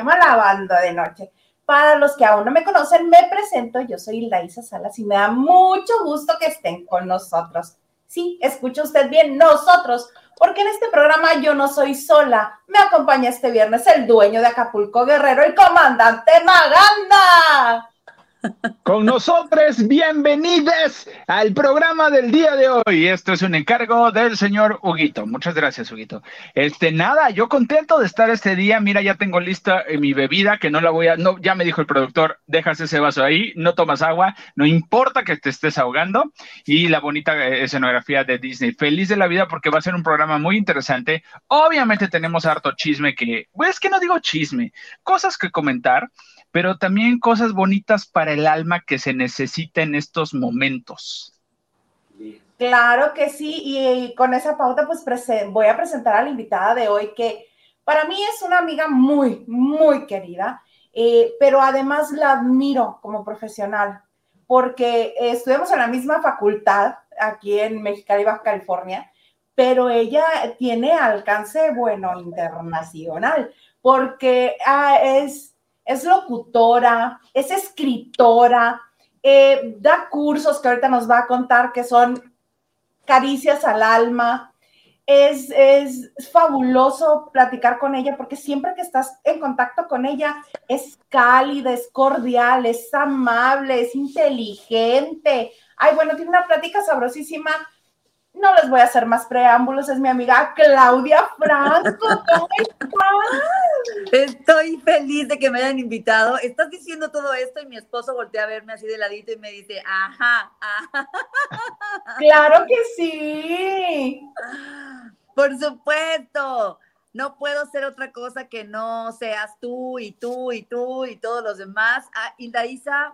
llama La Banda de Noche. Para los que aún no me conocen, me presento, yo soy Laisa Salas y me da mucho gusto que estén con nosotros. Sí, escucha usted bien, nosotros, porque en este programa yo no soy sola. Me acompaña este viernes el dueño de Acapulco Guerrero, el comandante Maganda. Con nosotros, bienvenidos al programa del día de hoy. Esto es un encargo del señor Huguito. Muchas gracias, Huguito. Este, nada, yo contento de estar este día. Mira, ya tengo lista eh, mi bebida, que no la voy a, no, ya me dijo el productor, dejas ese vaso ahí, no tomas agua, no importa que te estés ahogando. Y la bonita eh, escenografía de Disney. Feliz de la vida porque va a ser un programa muy interesante. Obviamente tenemos harto chisme que, pues es que no digo chisme, cosas que comentar pero también cosas bonitas para el alma que se necesita en estos momentos. Claro que sí, y, con esa pauta pues voy a presentar a la invitada de hoy que para mí es una amiga muy, muy querida, eh, pero además la admiro como profesional porque estudiamos en la misma facultad aquí en Mexicali, Baja California, pero ella tiene alcance, bueno, internacional, porque ah, es es locutora, es escritora, eh, da cursos que ahorita nos va a contar que son caricias al alma. Es, es, fabuloso platicar con ella porque siempre que estás en contacto con ella es cálida, es cordial, es amable, es inteligente. Ay, bueno, tiene una plática sabrosísima no les voy a hacer más preámbulos, es mi amiga Claudia Franco. ¿Cómo estás? Estoy feliz de que me hayan invitado. Estás diciendo todo esto y mi esposo voltea a verme así de ladito y me dice, ajá, ajá. Claro que sí. Por supuesto. No puedo ser otra cosa que no seas tú y tú y tú y todos los demás. Ah, Isa,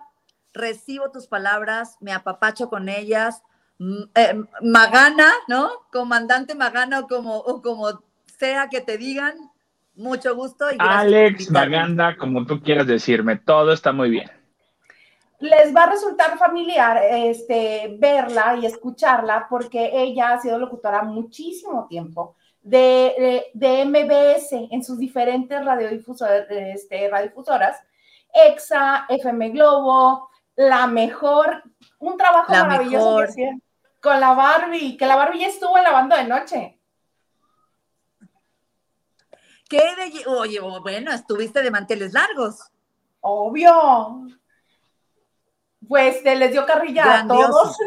recibo tus palabras, me apapacho con ellas eh, Magana, ¿no? Comandante Magana o como, o como sea que te digan, mucho gusto. Y Alex Maganda, como tú quieras decirme, todo está muy bien. Les va a resultar familiar este, verla y escucharla porque ella ha sido locutora muchísimo tiempo de, de, MBS en sus diferentes radiodifusoras, este, radiodifusoras, EXA, FM Globo, La Mejor, un trabajo maravilloso. Con la Barbie, que la Barbie ya estuvo en la banda de noche. ¿Qué de... Oye, bueno, estuviste de manteles largos. Obvio. Pues te les dio carrilla a todos.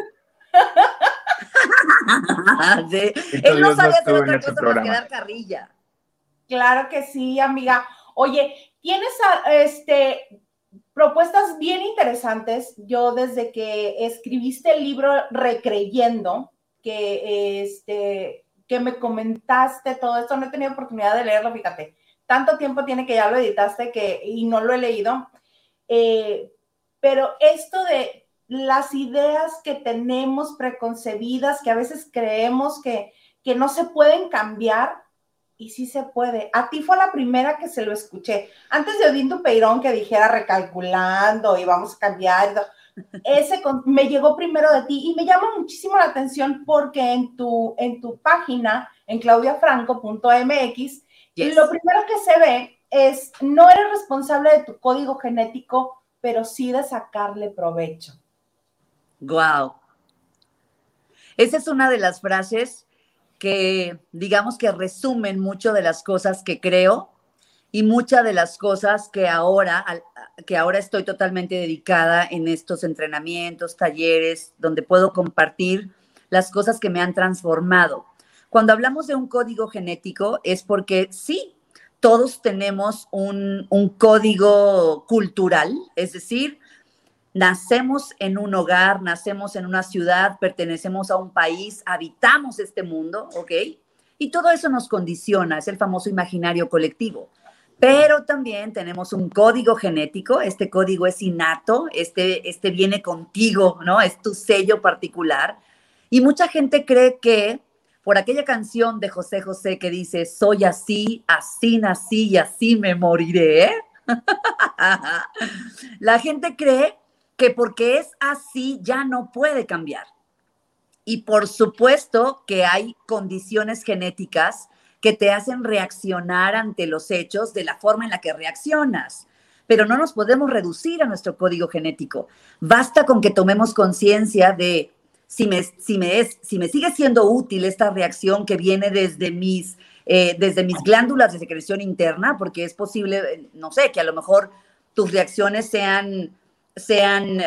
Él no sabía hacer otra cosa para quedar carrilla. Claro que sí, amiga. Oye, ¿tienes este propuestas bien interesantes. Yo desde que escribiste el libro Recreyendo, que, este, que me comentaste todo esto, no he tenido oportunidad de leerlo, fíjate. Tanto tiempo tiene que ya lo editaste que, y no lo he leído. Eh, pero esto de las ideas que tenemos preconcebidas, que a veces creemos que, que no se pueden cambiar, y sí se puede. A ti fue la primera que se lo escuché. Antes de Odín Peirón que dijera recalculando y vamos a cambiar. Ese me llegó primero de ti y me llama muchísimo la atención porque en tu, en tu página, en claudiafranco.mx, lo primero que se ve es, no eres responsable de tu código genético, pero sí de sacarle provecho. Wow. Esa es una de las frases que digamos que resumen mucho de las cosas que creo y muchas de las cosas que ahora, que ahora estoy totalmente dedicada en estos entrenamientos, talleres, donde puedo compartir las cosas que me han transformado. Cuando hablamos de un código genético es porque sí, todos tenemos un, un código cultural, es decir, Nacemos en un hogar, nacemos en una ciudad, pertenecemos a un país, habitamos este mundo, ¿ok? Y todo eso nos condiciona, es el famoso imaginario colectivo. Pero también tenemos un código genético, este código es innato, este, este viene contigo, ¿no? Es tu sello particular. Y mucha gente cree que por aquella canción de José José que dice, soy así, así nací y así me moriré, la gente cree que porque es así ya no puede cambiar. Y por supuesto que hay condiciones genéticas que te hacen reaccionar ante los hechos de la forma en la que reaccionas. Pero no nos podemos reducir a nuestro código genético. Basta con que tomemos conciencia de si me, si, me es, si me sigue siendo útil esta reacción que viene desde mis, eh, desde mis glándulas de secreción interna, porque es posible, no sé, que a lo mejor tus reacciones sean, sean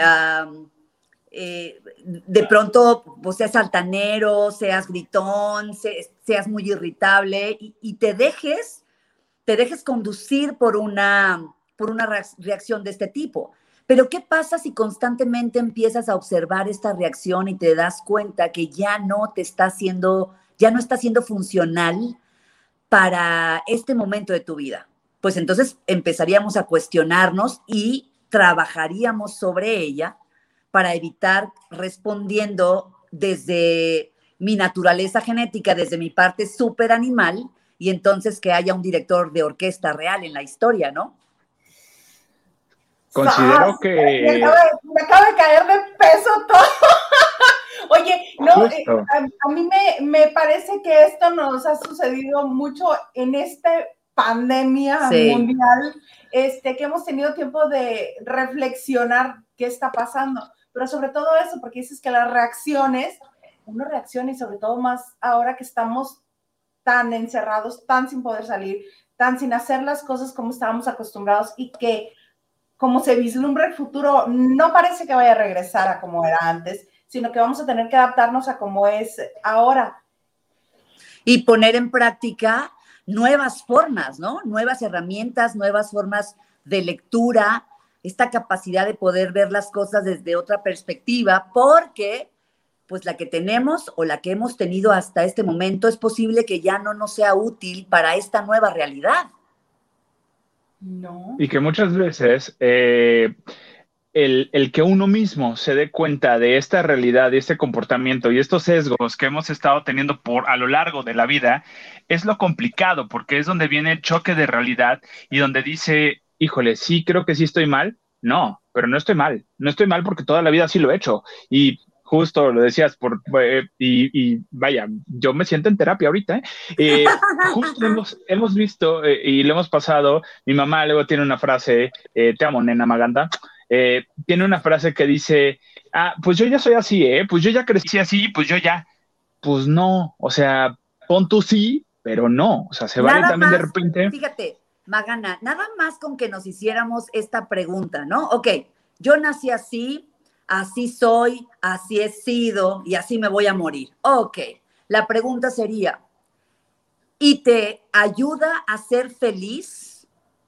eh, de pronto pues, seas altanero, seas gritón, seas muy irritable y, te dejes, te dejes conducir por una, por una reacción de este tipo. Pero ¿qué pasa si constantemente empiezas a observar esta reacción y te das cuenta que ya no te está haciendo, ya no está siendo funcional para este momento de tu vida? Pues entonces empezaríamos a cuestionarnos y trabajaríamos sobre ella para evitar respondiendo desde mi naturaleza genética, desde mi parte súper animal, y entonces que haya un director de orquesta real en la historia, ¿no? Considero que... Me acaba, de caer de peso todo. Oye, no, eh, a, mí me, me, parece que esto nos ha sucedido mucho en esta pandemia mundial, este, que hemos tenido tiempo de reflexionar qué está pasando pero sobre todo eso, porque dices que las reacciones, uno reacciona y sobre todo más ahora que estamos tan encerrados, tan sin poder salir, tan sin hacer las cosas como estábamos acostumbrados y que como se vislumbra el futuro, no parece que vaya a regresar a como era antes, sino que vamos a tener que adaptarnos a como es ahora. Y poner en práctica nuevas formas, ¿no? Nuevas herramientas, nuevas formas de lectura, esta capacidad de poder ver las cosas desde otra perspectiva, porque pues la que tenemos o la que hemos tenido hasta este momento es posible que ya no nos sea útil para esta nueva realidad. No. Y que muchas veces eh, el, el, que uno mismo se dé cuenta de esta realidad, de este comportamiento y estos sesgos que hemos estado teniendo por a lo largo de la vida, es lo complicado, porque es donde viene el choque de realidad y donde dice, híjole, sí, creo que sí estoy mal. No, pero no estoy mal. No estoy mal porque toda la vida sí lo he hecho. Y justo lo decías, por, eh, y, vaya, yo me siento en terapia ahorita. ¿eh? eh justo hemos, visto eh, y lo hemos pasado. Mi mamá luego tiene una frase, te amo, nena Maganda. Tiene una frase que dice, ah, pues yo ya soy así, ¿eh? Pues yo ya crecí así, pues yo ya. Pues no, o sea, pon tú sí, pero no. O sea, se vale también de repente. Fíjate, Magana, nada más con que nos hiciéramos esta pregunta, ¿no? Ok, yo nací así, así soy, así he sido y así me voy a morir. Ok, la pregunta sería, ¿y te ayuda a ser feliz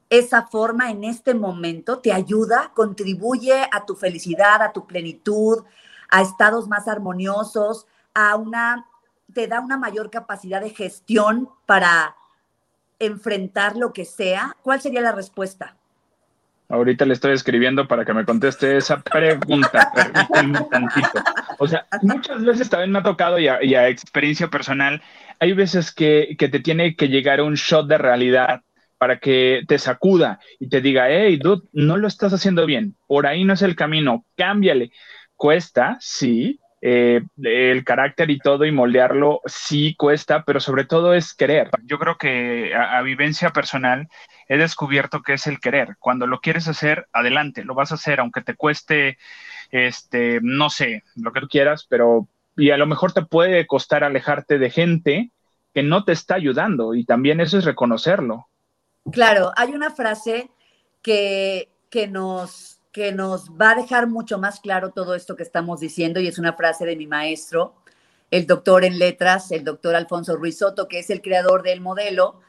esa forma en este momento? ¿Te ayuda? ¿Contribuye a tu felicidad, a tu plenitud, a estados más armoniosos, a una, te da una mayor capacidad de gestión para enfrentar lo que sea? ¿Cuál sería la respuesta? Ahorita le estoy escribiendo para que me conteste esa pregunta. tantito. O sea, muchas veces también me ha tocado y a, experiencia personal, hay veces que, que, te tiene que llegar un shot de realidad para que te sacuda y te diga, hey, dude, no lo estás haciendo bien, por ahí no es el camino, cámbiale. Cuesta, sí, eh, el carácter y todo y moldearlo sí cuesta, pero sobre todo es querer. Yo creo que a, vivencia personal he descubierto que es el querer. Cuando lo quieres hacer, adelante, lo vas a hacer, aunque te cueste, este, no sé, lo que tú quieras, pero y a lo mejor te puede costar alejarte de gente que no te está ayudando y también eso es reconocerlo. Claro, hay una frase que, que nos que nos va a dejar mucho más claro todo esto que estamos diciendo y es una frase de mi maestro, el doctor en letras, el doctor Alfonso Ruiz Soto, que es el creador del modelo,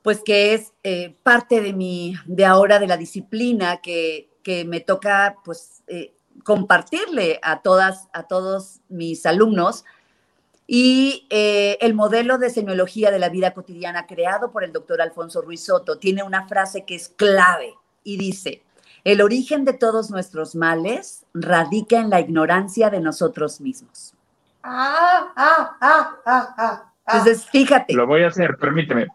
pues que es eh, parte de mi, de ahora de la disciplina que, que me toca pues eh, compartirle a todas, a todos mis alumnos. Y eh, el modelo de semiología de la vida cotidiana creado por el doctor Alfonso Ruiz Soto tiene una frase que es clave y dice, el origen de todos nuestros males radica en la ignorancia de nosotros mismos. Ah, ah, ah, ah, ah. Entonces, fíjate. Lo voy a hacer, permíteme.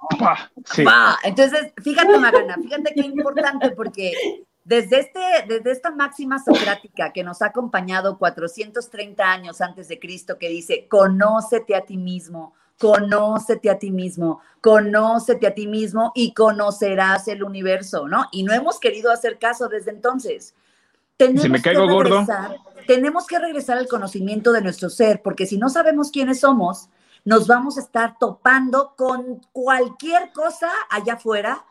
Sí. Entonces, fíjate, Magana, fíjate qué importante porque desde, este, desde esta máxima socrática que nos ha acompañado 430 años antes de Cristo, que dice, conócete a ti mismo, conócete a ti mismo, conócete a ti mismo y conocerás el universo, ¿no? Y no hemos querido hacer caso desde entonces. Tenemos si me caigo gordo. Tenemos que regresar al conocimiento de nuestro ser, porque si no sabemos quiénes somos, nos vamos a estar topando con cualquier cosa allá afuera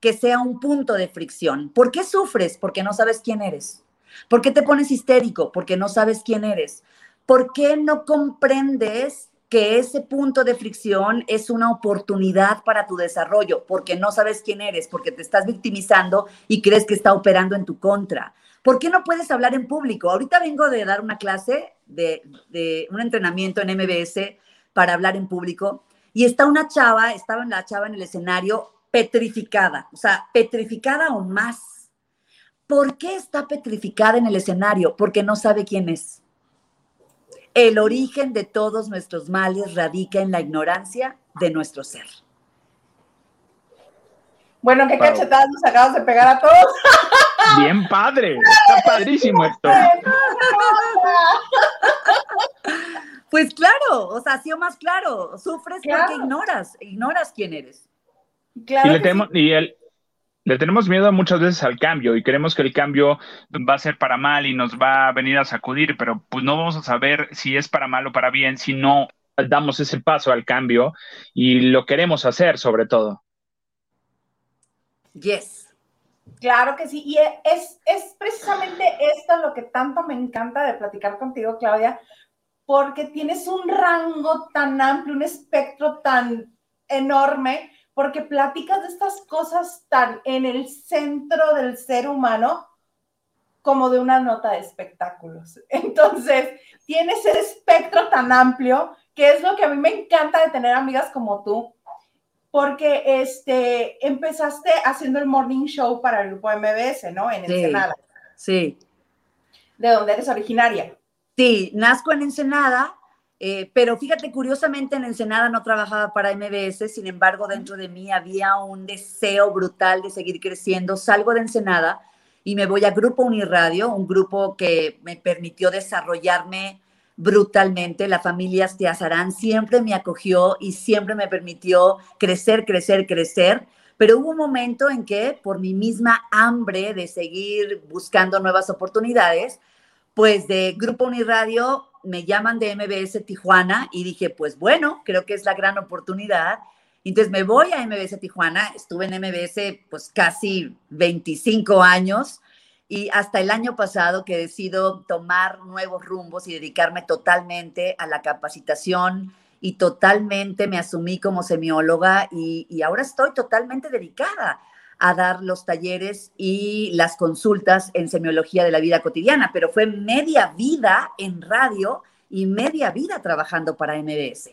que sea un punto de fricción. ¿Por qué sufres? Porque no sabes quién eres. ¿Por qué te pones histérico? Porque no sabes quién eres. ¿Por qué no comprendes que ese punto de fricción es una oportunidad para tu desarrollo? Porque no sabes quién eres, porque te estás victimizando y crees que está operando en tu contra. ¿Por qué no puedes hablar en público? Ahorita vengo de dar una clase de, de un entrenamiento en MBS para hablar en público y está una chava, estaba la chava en el escenario petrificada, o sea, petrificada o más. ¿Por qué está petrificada en el escenario? Porque no sabe quién es. El origen de todos nuestros males radica en la ignorancia de nuestro ser. Bueno, qué cachetadas nos acabas de pegar a todos. Bien padre, está padrísimo esto. Pues claro, o sea, ha sido más claro, sufres porque ignoras, ignoras quién eres. Claro y, y el, le tenemos miedo muchas veces al cambio y creemos que el cambio va a ser para mal y nos va a venir a sacudir, pero pues no vamos a saber si es para mal o para bien si no damos ese paso al cambio y lo queremos hacer sobre todo. Yes. Claro que sí, y es, es precisamente esto lo que tanto me encanta de platicar contigo, Claudia, porque tienes un rango tan amplio, un espectro tan enorme porque platicas de estas cosas tan en el centro del ser humano como de una nota de espectáculos. Entonces, tienes ese espectro tan amplio que es lo que a mí me encanta de tener amigas como tú, porque este, empezaste haciendo el morning show para el grupo MBS, ¿no? En Ensenada. Sí. ¿De dónde eres originaria? Sí, nazco en Ensenada, eh, pero fíjate, curiosamente en Ensenada no trabajaba para MBS, sin embargo, dentro de mí había un deseo brutal de seguir creciendo. Salgo de Ensenada y me voy a Grupo Uniradio, un grupo que me permitió desarrollarme brutalmente. La familia Astiazarán siempre me acogió y siempre me permitió crecer, crecer, crecer. Pero hubo un momento en que, por mi misma hambre de seguir buscando nuevas oportunidades, pues de Grupo Uniradio me llaman de MBS Tijuana y dije, pues bueno, creo que es la gran oportunidad. Entonces me voy a MBS Tijuana, estuve en MBS pues casi 25 años y hasta el año pasado que decido tomar nuevos rumbos y dedicarme totalmente a la capacitación y totalmente me asumí como semióloga y, y ahora estoy totalmente dedicada a dar los talleres y las consultas en semiología de la vida cotidiana, pero fue media vida en radio y media vida trabajando para MBS.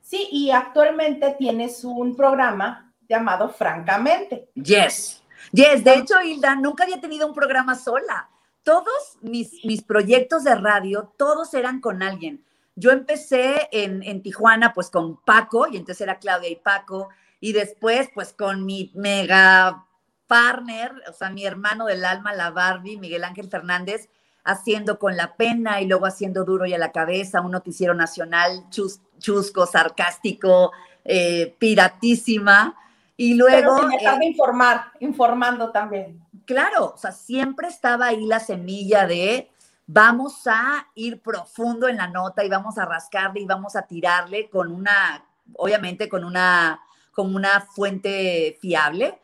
Sí, y actualmente tienes un programa llamado Francamente. Yes, yes. De hecho, Hilda, nunca había tenido un programa sola. Todos mis, mis proyectos de radio, todos eran con alguien. Yo empecé en, en Tijuana, pues con Paco, y entonces era Claudia y Paco y después, pues con mi mega partner, o sea, mi hermano del alma, la Barbie, Miguel Ángel Fernández, haciendo con la pena y luego haciendo duro y a la cabeza, un noticiero nacional chusco, sarcástico, eh, piratísima. Y luego... Pero sin dejar de informar, informando también. Claro, o sea, siempre estaba ahí la semilla de vamos a ir profundo en la nota y vamos a rascarle y vamos a tirarle con una, obviamente con una como una fuente fiable,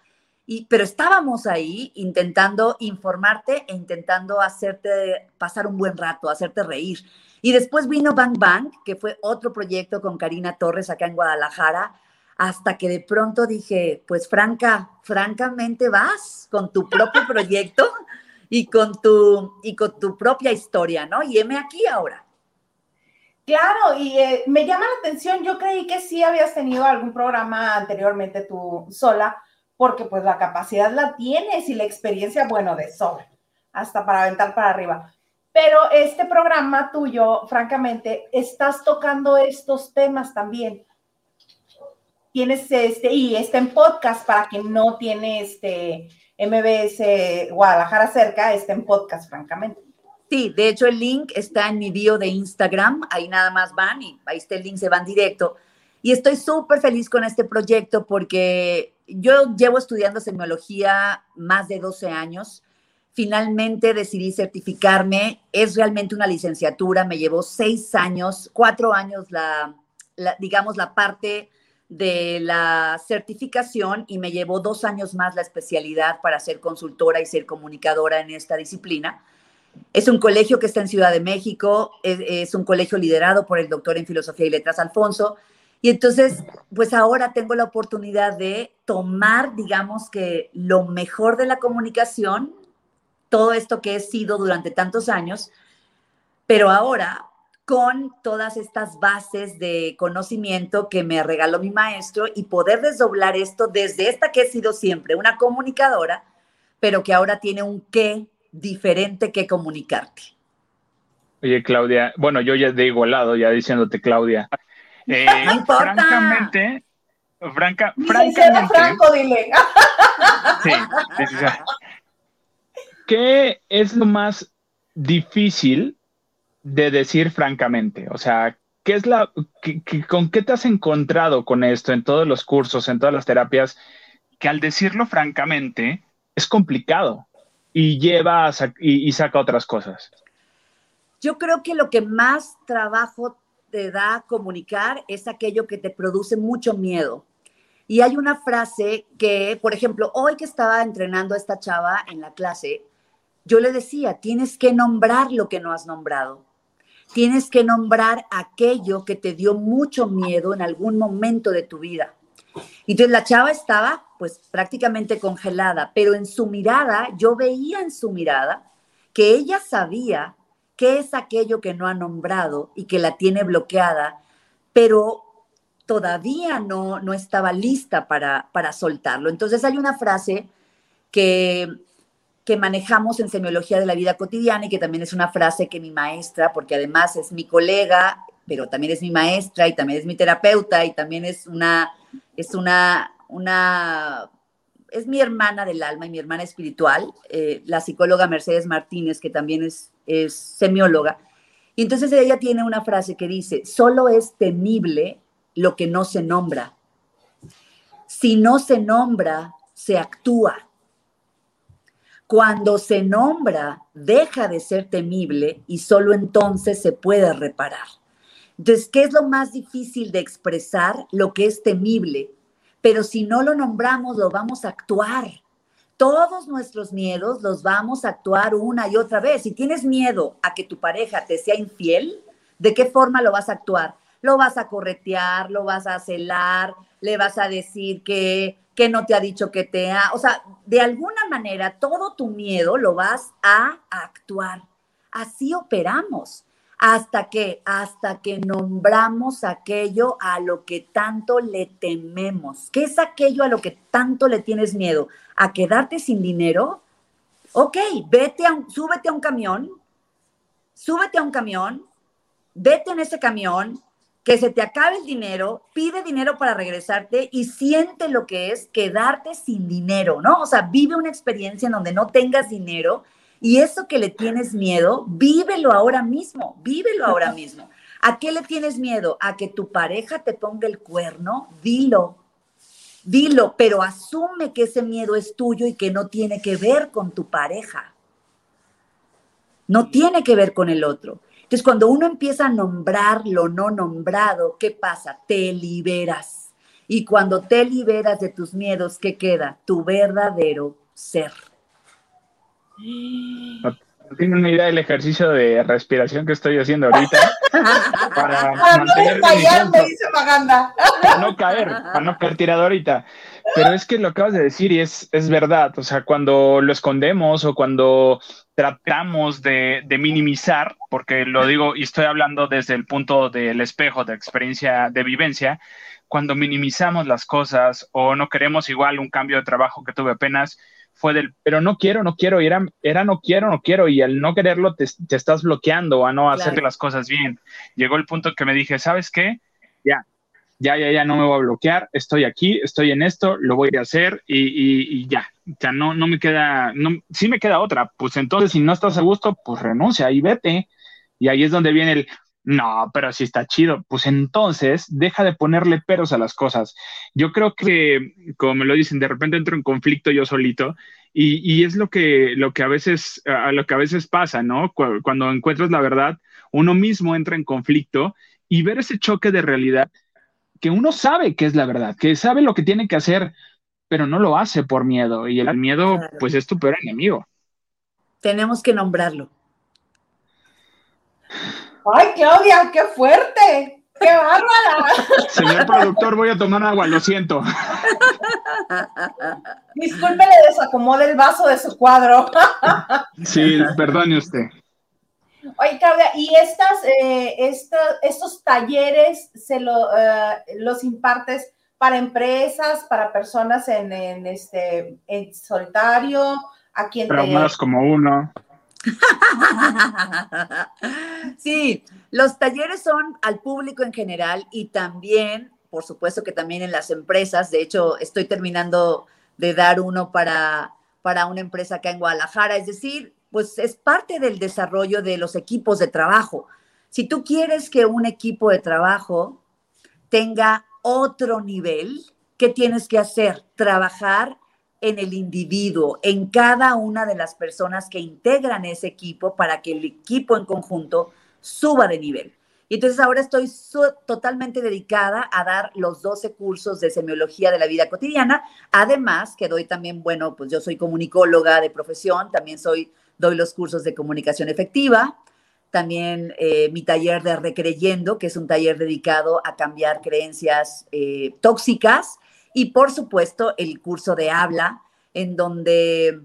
y, pero estábamos ahí intentando informarte e intentando hacerte pasar un buen rato, hacerte reír. Y después vino Bang Bang, que fue otro proyecto con Karina Torres acá en Guadalajara, hasta que de pronto dije, pues Franca, francamente vas con tu propio proyecto y con tu, y con tu propia historia, ¿no? Y heme aquí ahora. Claro, y eh, me llama la atención, yo creí que sí habías tenido algún programa anteriormente tú sola, porque pues la capacidad la tienes y la experiencia, bueno, de sobra, hasta para aventar para arriba. Pero este programa tuyo, francamente, estás tocando estos temas también. Tienes este, y está en podcast para quien no tiene este MBS Guadalajara cerca, está en podcast, francamente. Sí, de hecho el link está en mi bio de Instagram, ahí nada más van y ahí está el link, se van directo. Y estoy súper feliz con este proyecto porque yo llevo estudiando semiología más de 12 años. Finalmente decidí certificarme. Es realmente una licenciatura. Me llevó seis años, cuatro años la, digamos, la parte de la certificación y me llevó dos años más la especialidad para ser consultora y ser comunicadora en esta disciplina. Es un colegio que está en Ciudad de México, es, un colegio liderado por el doctor en Filosofía y Letras Alfonso. Y entonces, pues ahora tengo la oportunidad de tomar, digamos que lo mejor de la comunicación, todo esto que he sido durante tantos años, pero ahora con todas estas bases de conocimiento que me regaló mi maestro y poder desdoblar esto desde esta que he sido siempre, una comunicadora, pero que ahora tiene un qué diferente que comunicarte. Oye, Claudia, bueno, yo ya de igualado, ya diciéndote, Claudia. Eh, francamente, franca, francamente. Franco, dile. Sí, sí, sí, ¿Qué es lo más difícil de decir francamente? O sea, ¿qué es la, ¿con qué te has encontrado con esto en todos los cursos, en todas las terapias? Que al decirlo francamente es complicado y lleva y, saca otras cosas. Yo creo que lo que más trabajo te da comunicar es aquello que te produce mucho miedo. Y hay una frase que, por ejemplo, hoy que estaba entrenando a esta chava en la clase, yo le decía, tienes que nombrar lo que no has nombrado. Tienes que nombrar aquello que te dio mucho miedo en algún momento de tu vida. Y entonces la chava estaba pues prácticamente congelada, pero en su mirada, yo veía en su mirada que ella sabía qué es aquello que no ha nombrado y que la tiene bloqueada, pero todavía no, no estaba lista para, para soltarlo. Entonces hay una frase que que manejamos en semiología de la vida cotidiana y que también es una frase que mi maestra, porque además es mi colega, pero también es mi maestra y también es mi terapeuta y también es una, es una, una, es mi hermana del alma y mi hermana espiritual, eh, la psicóloga Mercedes Martínez, que también es, es semióloga. Y entonces ella tiene una frase que dice, solo es temible lo que no se nombra. Si no se nombra, se actúa. Cuando se nombra, deja de ser temible y solo entonces se puede reparar. Entonces, ¿qué es lo más difícil de expresar? Lo que es temible. Pero si no lo nombramos, lo vamos a actuar. Todos nuestros miedos los vamos a actuar una y otra vez. Si tienes miedo a que tu pareja te sea infiel, ¿de qué forma lo vas a actuar? Lo vas a corretear, lo vas a celar, le vas a decir que que no te ha dicho que te ha, o sea, de alguna manera todo tu miedo lo vas a actuar. Así operamos hasta que hasta que nombramos aquello a lo que tanto le tememos. ¿Qué es aquello a lo que tanto le tienes miedo? ¿A quedarte sin dinero? Ok, vete a súbete a un camión, súbete a un camión, vete en ese camión, que se te acabe el dinero, pide dinero para regresarte y siente lo que es quedarte sin dinero, ¿no? O sea, vive una experiencia en donde no tengas dinero y eso que le tienes miedo, vívelo ahora mismo, vívelo ahora mismo. ¿A qué le tienes miedo? ¿A que tu pareja te ponga el cuerno? Dilo, dilo, pero asume que ese miedo es tuyo y que no tiene que ver con tu pareja. No tiene que ver con el otro. Entonces, cuando uno empieza a nombrar lo no nombrado, ¿qué pasa? Te liberas. Y cuando te liberas de tus miedos, ¿qué queda? Tu verdadero ser. No tengo ni idea del ejercicio de respiración que estoy haciendo ahorita para, mantener para no caer, para no caer tirado ahorita. Pero es que lo acabas de decir y es, es verdad. O sea, cuando lo escondemos o cuando tratamos de, minimizar, porque lo digo y estoy hablando desde el punto del espejo de experiencia de vivencia, cuando minimizamos las cosas o no queremos igual un cambio de trabajo que tuve apenas, fue del, pero no quiero, no quiero, y era, era no quiero, no quiero, y al no quererlo te, estás bloqueando a no hacer las cosas bien. Llegó el punto que me dije, ¿sabes qué? Ya, ya, ya, ya no me voy a bloquear, estoy aquí, estoy en esto, lo voy a hacer y, y ya, o sea, no, no me queda, no, sí me queda otra. Pues entonces, si no estás a gusto, pues renuncia y vete. Y ahí es donde viene el, No, pero si está chido. Pues entonces deja de ponerle peros a las cosas. Yo creo que, como me lo dicen, de repente entro en conflicto yo solito y, es lo que, lo que a veces, a lo que a veces pasa, ¿no? Cuando encuentras la verdad, uno mismo entra en conflicto y ver ese choque de realidad que uno sabe que es la verdad, que sabe lo que tiene que hacer, pero no lo hace por miedo. Y el miedo, pues, es tu peor enemigo. Tenemos que nombrarlo. ¡Ay, Claudia, qué fuerte! ¡Qué bárbara! Señor productor, voy a tomar agua, lo siento. Disculpe, le desacomode el vaso de su cuadro. Sí, perdone usted. Oye, Claudia, ¿y estas, eh, estos talleres se eh, los impartes para empresas, para personas en, este en solitario, a más como uno. sí, los talleres son al público en general y también, por supuesto que también en las empresas. De hecho, estoy terminando de dar uno para, para una empresa acá en Guadalajara. Es decir, pues es parte del desarrollo de los equipos de trabajo. Si tú quieres que un equipo de trabajo tenga otro nivel, ¿qué tienes que hacer? Trabajar en el individuo, en cada una de las personas que integran ese equipo para que el equipo en conjunto suba de nivel. Y entonces ahora estoy totalmente dedicada a dar los 12 cursos de semiología de la vida cotidiana. Además, que doy también, bueno, pues yo soy comunicóloga de profesión, también doy los cursos de comunicación efectiva, también eh, mi taller de Recreyendo, que es un taller dedicado a cambiar creencias eh, tóxicas y por supuesto el curso de habla, en donde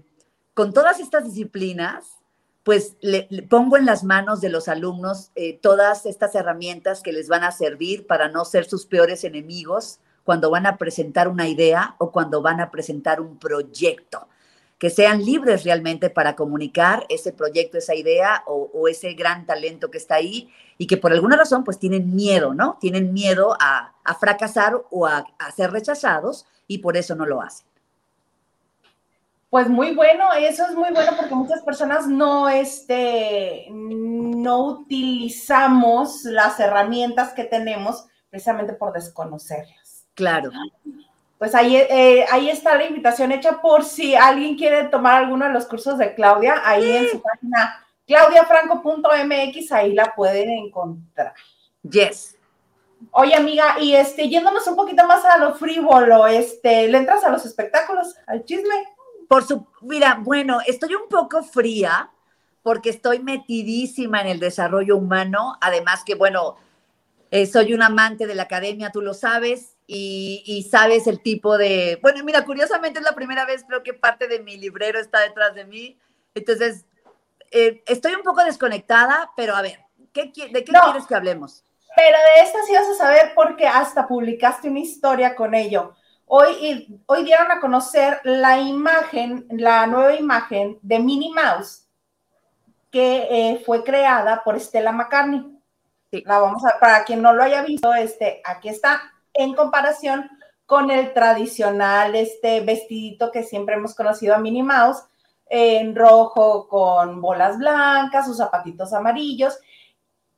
con todas estas disciplinas, pues le, pongo en las manos de los alumnos eh, todas estas herramientas que les van a servir para no ser sus peores enemigos cuando van a presentar una idea o cuando van a presentar un proyecto que sean libres realmente para comunicar ese proyecto, esa idea o, ese gran talento que está ahí y que por alguna razón pues tienen miedo, ¿no? Tienen miedo a, fracasar o a, ser rechazados y por eso no lo hacen. Pues muy bueno, eso es muy bueno porque muchas personas no, este, no utilizamos las herramientas que tenemos precisamente por desconocerlas. Claro pues ahí, eh, ahí está la invitación hecha por si alguien quiere tomar alguno de los cursos de Claudia, ahí en su página claudiafranco.mx, ahí la pueden encontrar. Yes. Oye, amiga, y este, yéndonos un poquito más a lo frívolo, este, ¿le entras a los espectáculos, al chisme? Por su, mira, bueno, estoy un poco fría porque estoy metidísima en el desarrollo humano, además que, bueno, eh, soy un amante de la academia, tú lo sabes, y, sabes el tipo de... Bueno, mira, curiosamente es la primera vez creo que parte de mi librero está detrás de mí. Entonces, eh, estoy un poco desconectada, pero a ver, ¿qué, ¿de qué quieres que hablemos? Pero de esta sí vas a saber porque hasta publicaste una historia con ello. Hoy, hoy dieron a conocer la imagen, la nueva imagen de Minnie Mouse que eh, fue creada por Stella McCartney. La vamos a, para quien no lo haya visto, este, aquí está en comparación con el tradicional este vestidito que siempre hemos conocido a Minnie Mouse, en rojo con bolas blancas, sus zapatitos amarillos,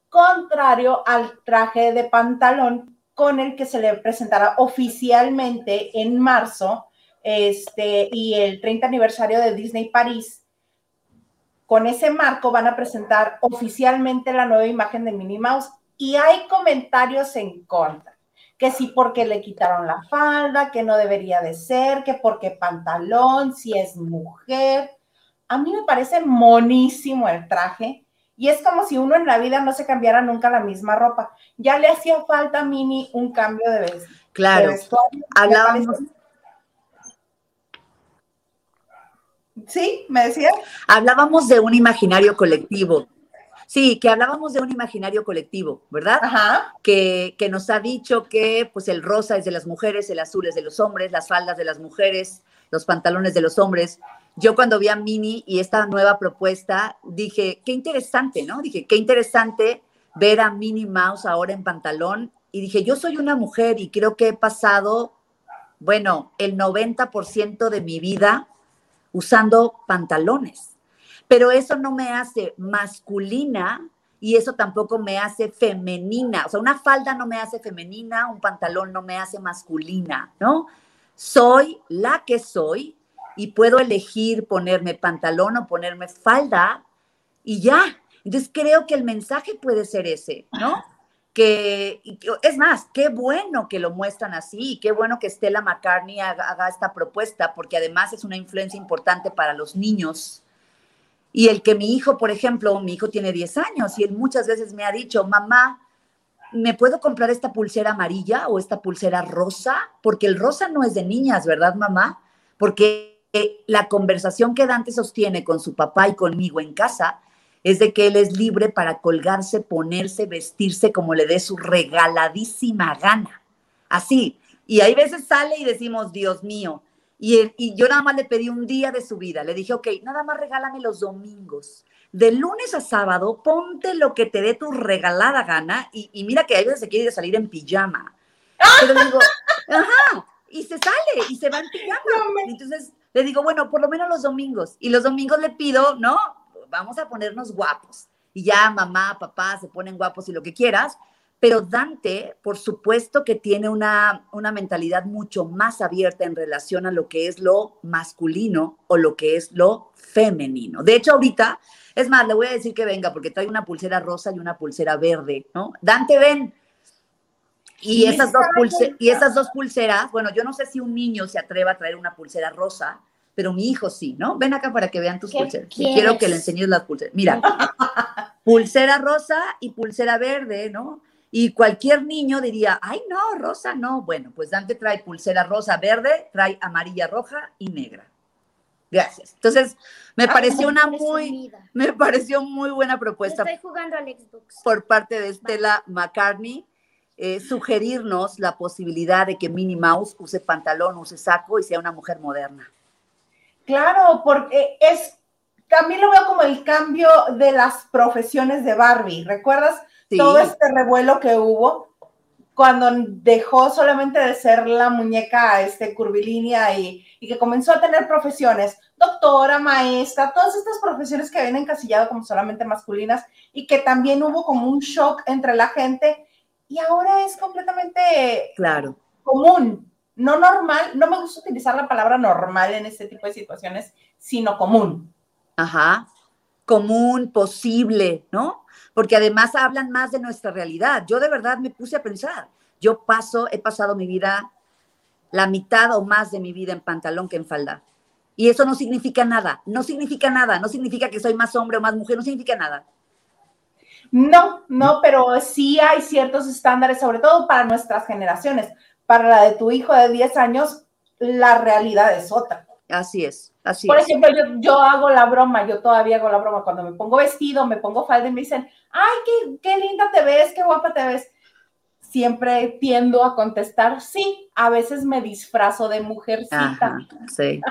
contrario al traje de pantalón con el que se le presentará oficialmente en marzo este, y el 30 aniversario de Disney París. Con ese marco van a presentar oficialmente la nueva imagen de Minnie Mouse y hay comentarios en contra que sí porque le quitaron la falda, que no debería de ser, que porque pantalón, si es mujer. A mí me parece monísimo el traje y es como si uno en la vida no se cambiara nunca la misma ropa. Ya le hacía falta a Mini un cambio de vestido. Claro. Hablábamos. Sí, me decía. Hablábamos de un imaginario colectivo. Sí, que hablábamos de un imaginario colectivo, ¿verdad? Ajá. Que, que, nos ha dicho que pues el rosa es de las mujeres, el azul es de los hombres, las faldas de las mujeres, los pantalones de los hombres. Yo cuando vi a Mini y esta nueva propuesta, dije, qué interesante, ¿no? Dije, qué interesante ver a Minnie Mouse ahora en pantalón. Y dije, yo soy una mujer y creo que he pasado, bueno, el 90% de mi vida usando pantalones pero eso no me hace masculina y eso tampoco me hace femenina. O sea, una falda no me hace femenina, un pantalón no me hace masculina, ¿no? Soy la que soy y puedo elegir ponerme pantalón o ponerme falda y ya. Entonces creo que el mensaje puede ser ese, ¿no? Que, es más, qué bueno que lo muestran así, y qué bueno que Stella McCartney haga, esta propuesta, porque además es una influencia importante para los niños. Y el que mi hijo, por ejemplo, mi hijo tiene 10 años y él muchas veces me ha dicho, mamá, ¿me puedo comprar esta pulsera amarilla o esta pulsera rosa? Porque el rosa no es de niñas, ¿verdad, mamá? Porque la conversación que Dante sostiene con su papá y conmigo en casa es de que él es libre para colgarse, ponerse, vestirse como le dé su regaladísima gana. Así. Y hay veces sale y decimos, Dios mío. Y, y yo nada más le pedí un día de su vida. Le dije, ok, nada más regálame los domingos. De lunes a sábado, ponte lo que te dé tu regalada gana. Y, y mira que a veces se quiere salir en pijama. Pero digo, ajá. Y se sale y se va en pijama. Entonces le digo, bueno, por lo menos los domingos. Y los domingos le pido, ¿no? vamos a ponernos guapos. Y ya mamá, papá se ponen guapos y lo que quieras. Pero Dante, por supuesto que tiene una, una mentalidad mucho más abierta en relación a lo que es lo masculino o lo que es lo femenino. De hecho, ahorita, es más, le voy a decir que venga porque trae una pulsera rosa y una pulsera verde, ¿no? Dante, ven. Y esas, dos y esas dos pulseras, bueno, yo no sé si un niño se atreva a traer una pulsera rosa, pero mi hijo sí, ¿no? Ven acá para que vean tus pulseras. quiero que le enseñes las pulseras. Mira, pulsera rosa y pulsera verde, ¿no? Y cualquier niño diría, ay, no, rosa, no. Bueno, pues Dante trae pulsera rosa, verde, trae amarilla, roja y negra. Gracias. Entonces, me pareció una muy, me pareció muy buena propuesta. Estoy jugando al Xbox. Por parte de Stella McCartney, eh, sugerirnos la posibilidad de que Minnie Mouse use pantalón, use saco y sea una mujer moderna. Claro, porque es, también lo veo como el cambio de las profesiones de Barbie. ¿Recuerdas todo este revuelo que hubo cuando dejó solamente de ser la muñeca este, curvilínea y, y que comenzó a tener profesiones? Doctora, maestra, todas estas profesiones que habían encasillado como solamente masculinas y que también hubo como un shock entre la gente y ahora es completamente claro. común no normal, no me gusta utilizar la palabra normal en este tipo de situaciones, sino común. Ajá, común, posible, ¿no? Porque además hablan más de nuestra realidad. Yo de verdad me puse a pensar, yo paso, he pasado mi vida, la mitad o más de mi vida en pantalón que en falda. Y eso no significa nada, no significa nada, no significa que soy más hombre o más mujer, no significa nada. No, no, pero sí hay ciertos estándares, sobre todo para nuestras generaciones para la de tu hijo de 10 años, la realidad es otra. Así es, así Por ejemplo, yo, hago la broma, yo todavía hago la broma, cuando me pongo vestido, me pongo falda y me dicen, ay, qué, qué linda te ves, qué guapa te ves. Siempre tiendo a contestar, sí, a veces me disfrazo de mujercita. sí.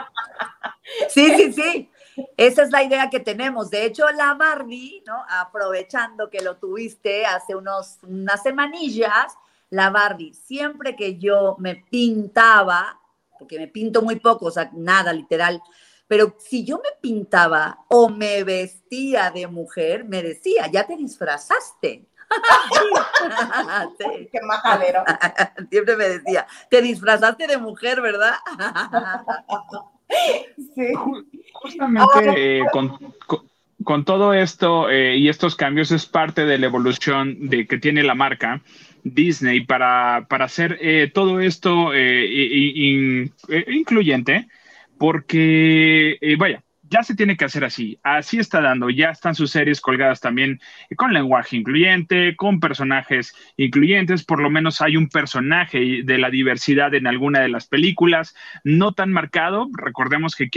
sí, sí, sí. Esa es la idea que tenemos. De hecho, la Barbie, ¿no? Aprovechando que lo tuviste hace unos, unas semanillas, la Barbie, siempre que yo me pintaba, porque me pinto muy poco, o sea, nada literal, pero si yo me pintaba o me vestía de mujer, me decía, ya te disfrazaste. Qué majadero. Siempre me decía, te disfrazaste de mujer, ¿verdad? sí. Justamente eh, con, todo esto eh, y estos cambios es parte de la evolución de que tiene la marca Disney para, para hacer eh, todo esto eh, eh, incluyente, porque, vaya, ya se tiene que hacer así, así está dando, ya están sus series colgadas también con lenguaje incluyente, con personajes incluyentes, por lo menos hay un personaje de la diversidad en alguna de las películas, no tan marcado, recordemos que,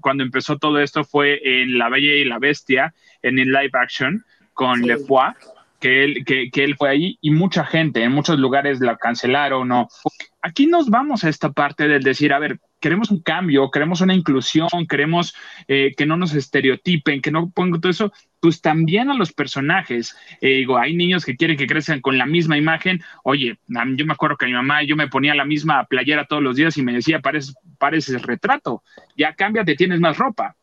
cuando empezó todo esto fue en La Bella y la Bestia, en el live action, con Le Foix, que él, que, él fue ahí y mucha gente en muchos lugares la cancelaron o aquí nos vamos a esta parte del decir, a ver, queremos un cambio, queremos una inclusión, queremos eh, que no nos estereotipen, que no pongo todo eso, pues también a los personajes. Eh, digo, hay niños que quieren que crezcan con la misma imagen. Oye, yo me acuerdo que mi mamá, yo me ponía la misma playera todos los días y me decía, pareces, pareces retrato, ya cámbiate, tienes más ropa.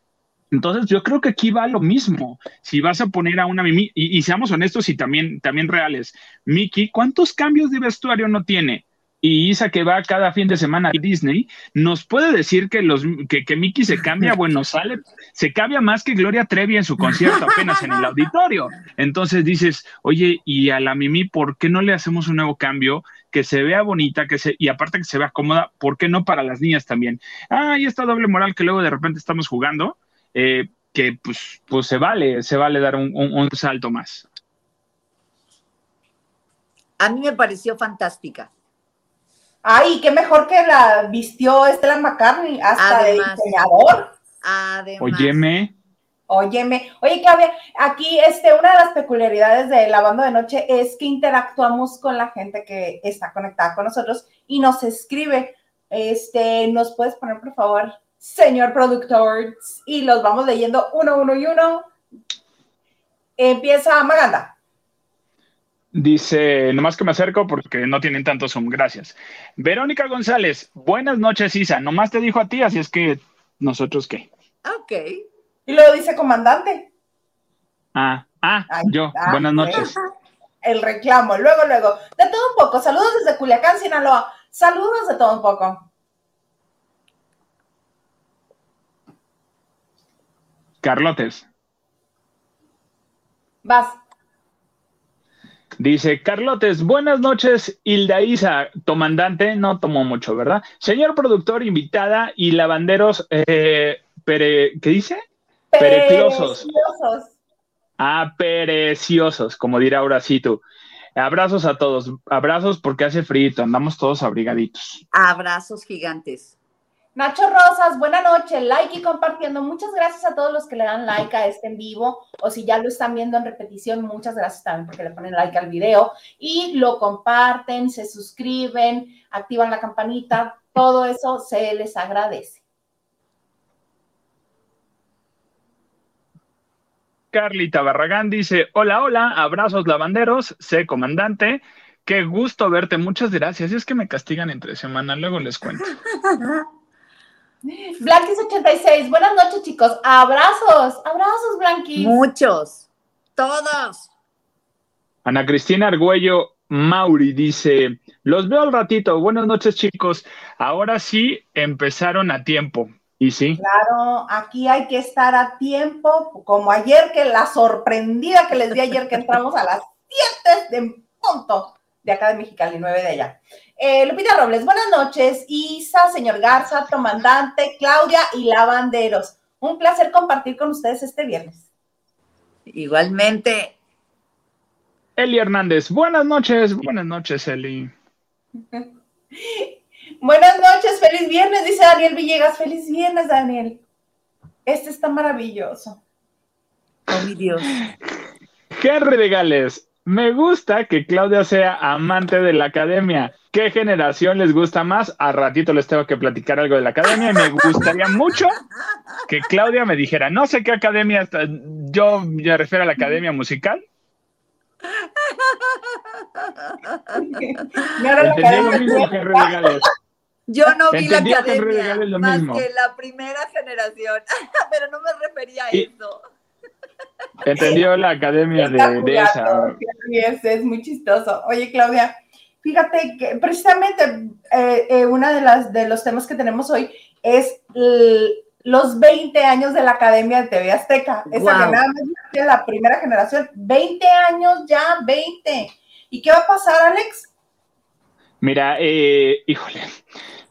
Entonces, yo creo que aquí va lo mismo. Si vas a poner a una Mimi, y, seamos honestos y también, también reales, Mickey, ¿cuántos cambios de vestuario no tiene? y Isa que va cada fin de semana a Disney, nos puede decir que los que, que Mickey se cambia, bueno, sale, se cambia más que Gloria Trevi en su concierto apenas en el auditorio. Entonces dices, oye, y a la Mimi, ¿por qué no le hacemos un nuevo cambio? que se vea bonita, que se, y aparte que se vea cómoda, ¿por qué no para las niñas también? Ah, y esta doble moral que luego de repente estamos jugando, eh, que pues, pues se vale, se vale dar un, un salto más. A mí me pareció fantástica. Ay, qué mejor que la vistió Estela McCartney, hasta de diseñador. Además. Óyeme. Óyeme, oye Claudia, aquí este, una de las peculiaridades de la banda de noche es que interactuamos con la gente que está conectada con nosotros y nos escribe. Este, ¿nos puedes poner, por favor, señor productor? Y los vamos leyendo uno, uno y uno. Empieza Maganda. Dice, nomás que me acerco porque no tienen tanto Zoom, gracias. Verónica González, buenas noches, Isa. Nomás te dijo a ti, así es que nosotros qué. Ok. Y luego dice comandante. Ah, ah, yo, buenas noches. El reclamo, luego, luego. De todo un poco, saludos desde Culiacán, Sinaloa. Saludos de todo un poco. Carlotes. Vas. Dice Carlotes, buenas noches, Hilda Isa, comandante, no tomó mucho, ¿verdad? Señor productor, invitada y lavanderos, eh, ¿qué dice? Pereclosos. Ah, pereciosos, como dirá ahora sí tú. Abrazos a todos, abrazos porque hace frío, andamos todos abrigaditos. Abrazos gigantes. Nacho Rosas, buena noche, like y compartiendo. Muchas gracias a todos los que le dan like a este en vivo o si ya lo están viendo en repetición, muchas gracias también porque le ponen like al video y lo comparten, se suscriben, activan la campanita, todo eso se les agradece. Carlita Barragán dice, hola, hola, abrazos lavanderos, sé comandante, qué gusto verte, muchas gracias. Es que me castigan entre semana, luego les cuento. Blanquis86, buenas noches, chicos. Abrazos, abrazos, Blanquis. Muchos, todos. Ana Cristina Argüello Mauri dice: Los veo al ratito. Buenas noches, chicos. Ahora sí empezaron a tiempo. ¿Y sí? Claro, aquí hay que estar a tiempo, como ayer, que la sorprendida que les di ayer que entramos a las 7 de punto de acá de Mexicali, 9 de allá. Eh, Lupita Robles, buenas noches. Isa, señor Garza, comandante, Claudia y Lavanderos. Un placer compartir con ustedes este viernes. Igualmente. Eli Hernández, buenas noches. Buenas noches, Eli. buenas noches, feliz viernes, dice Daniel Villegas. Feliz viernes, Daniel. Este está maravilloso. Oh, mi Dios. Henry regales? Me gusta que Claudia sea amante de la academia. ¿Qué generación les gusta más? A ratito les tengo que platicar algo de la academia y me gustaría mucho que Claudia me dijera, no sé qué academia, está. yo me refiero a la academia musical. Yo no vi la academia más que la primera generación, pero no me refería a eso. Entendió la academia de, esa. Es, muy chistoso. Oye, Claudia, fíjate que precisamente eh, eh, uno de, las, de los temas que tenemos hoy es los 20 años de la Academia de TV Azteca. Esa que la primera generación. 20 años ya, 20. ¿Y qué va a pasar, Alex? Mira, eh, híjole,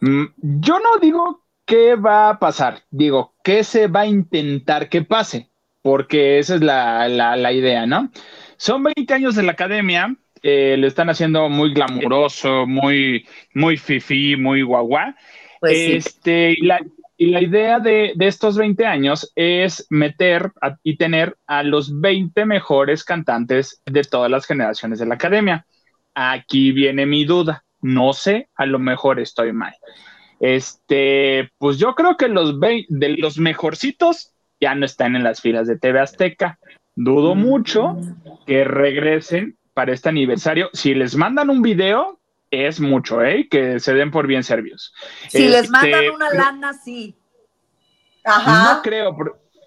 mm, yo no digo qué va a pasar, digo, qué se va a intentar que pase porque esa es la, idea, ¿no? Son 20 años de la academia, eh, lo están haciendo muy glamuroso, muy, muy fifi, muy guagua. Pues este, y, la, idea de, estos 20 años es meter y tener a los 20 mejores cantantes de todas las generaciones de la academia. Aquí viene mi duda. No sé, a lo mejor estoy mal. Este, pues yo creo que los de los mejorcitos ya no están en las filas de TV Azteca. Dudo mm. mucho que regresen para este aniversario. Si les mandan un video, es mucho, ¿eh? Que se den por bien servios. Si les este, mandan una lana, sí. Ajá. No creo,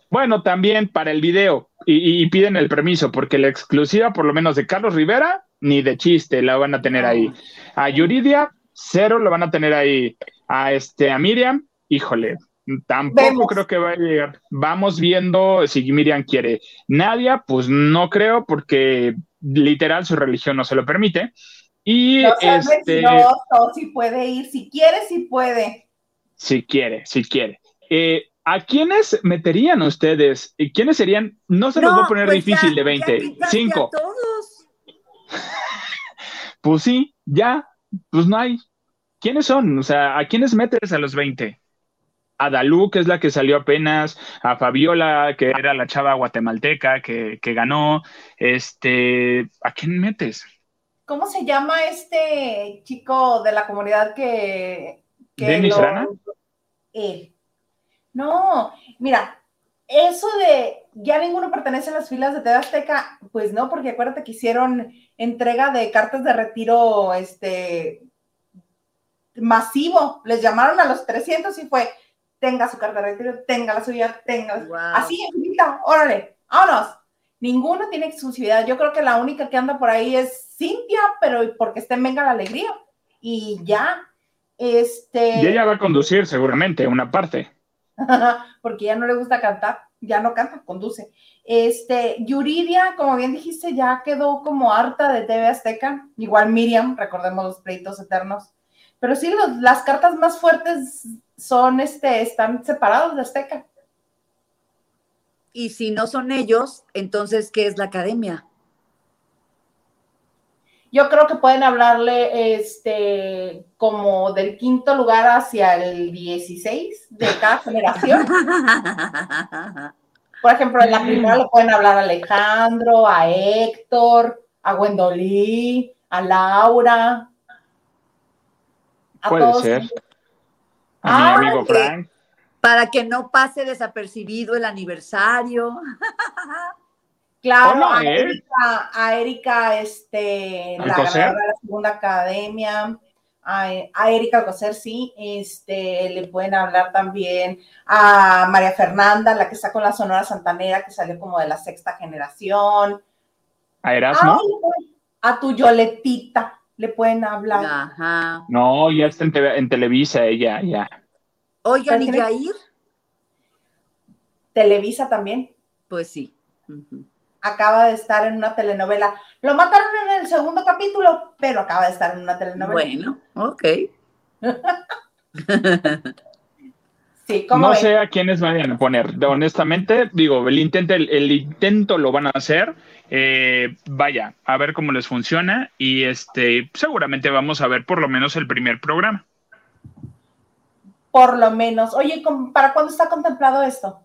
Bueno, también para el video y, piden el permiso, porque la exclusiva, por lo menos de Carlos Rivera, ni de chiste la van a tener ahí. A Yuridia, cero lo van a tener ahí. A, este, a Miriam, híjole, tampoco creo que va a llegar. Vamos viendo si Miriam quiere. Nadia, pues no creo, porque literal su religión no se lo permite. Y este. No, si puede ir, si quiere, si puede. Si quiere, si quiere. Eh, ¿A quiénes meterían ustedes? ¿Y quiénes serían? No se los voy a poner pues difícil de 20. Cinco. todos. pues sí, ya. Pues no hay. ¿Quiénes son? O sea, ¿a quiénes metes a los 20? A Dalú, que es la que salió apenas, a Fabiola, que era la chava guatemalteca que, ganó. Este, ¿a quién metes? ¿Cómo se llama este chico de la comunidad que. que ¿Denis Rana? Él. No, mira, eso de ya ninguno pertenece a las filas de TV Azteca, pues no, porque acuérdate que hicieron entrega de cartas de retiro este masivo. Les llamaron a los 300 y fue, tenga su carta de retiro, tenga la suya, tenga. Así, infinita, órale, vámonos. Ninguno tiene exclusividad. Yo creo que la única que anda por ahí es Cintia, pero porque esté en Venga la Alegría. Y ya, este. Y ella va a conducir seguramente una parte. porque ya no le gusta cantar, ya no canta, conduce. Este, Yuridia, como bien dijiste, ya quedó como harta de TV Azteca, igual Miriam, recordemos los pleitos eternos. Pero sí, las cartas más fuertes son, este, están separados de Azteca. Y si no son ellos, entonces, ¿qué es la academia? Yo creo que pueden hablarle este, como del quinto lugar hacia el 16 de cada generación. Por ejemplo, en la primera le pueden hablar a Alejandro, a Héctor, a Gwendolyn, a Laura. A Puede ser. A mi ah, amigo Frank. Para que no pase desapercibido el aniversario. Claro, a, Erika, a Erika, este, la de la segunda academia, a, Erika Alcocer, sí, este, le pueden hablar también a María Fernanda, la que está con la Sonora Santanera, que salió como de la sexta generación. A Erasmo. a tu Yoletita le pueden hablar. Ajá. No, ya está en, Televisa ella, ya. Oigan, ¿y Yair? Televisa también. Pues sí acaba de estar en una telenovela. Lo mataron en el segundo capítulo, pero acaba de estar en una telenovela. Bueno, ok. sí, no sé a quiénes vayan a poner. Honestamente, digo, el intento, el, intento lo van a hacer. Eh, vaya, a ver cómo les funciona. Y este, seguramente vamos a ver por lo menos el primer programa. Por lo menos. Oye, ¿para cuándo está contemplado esto?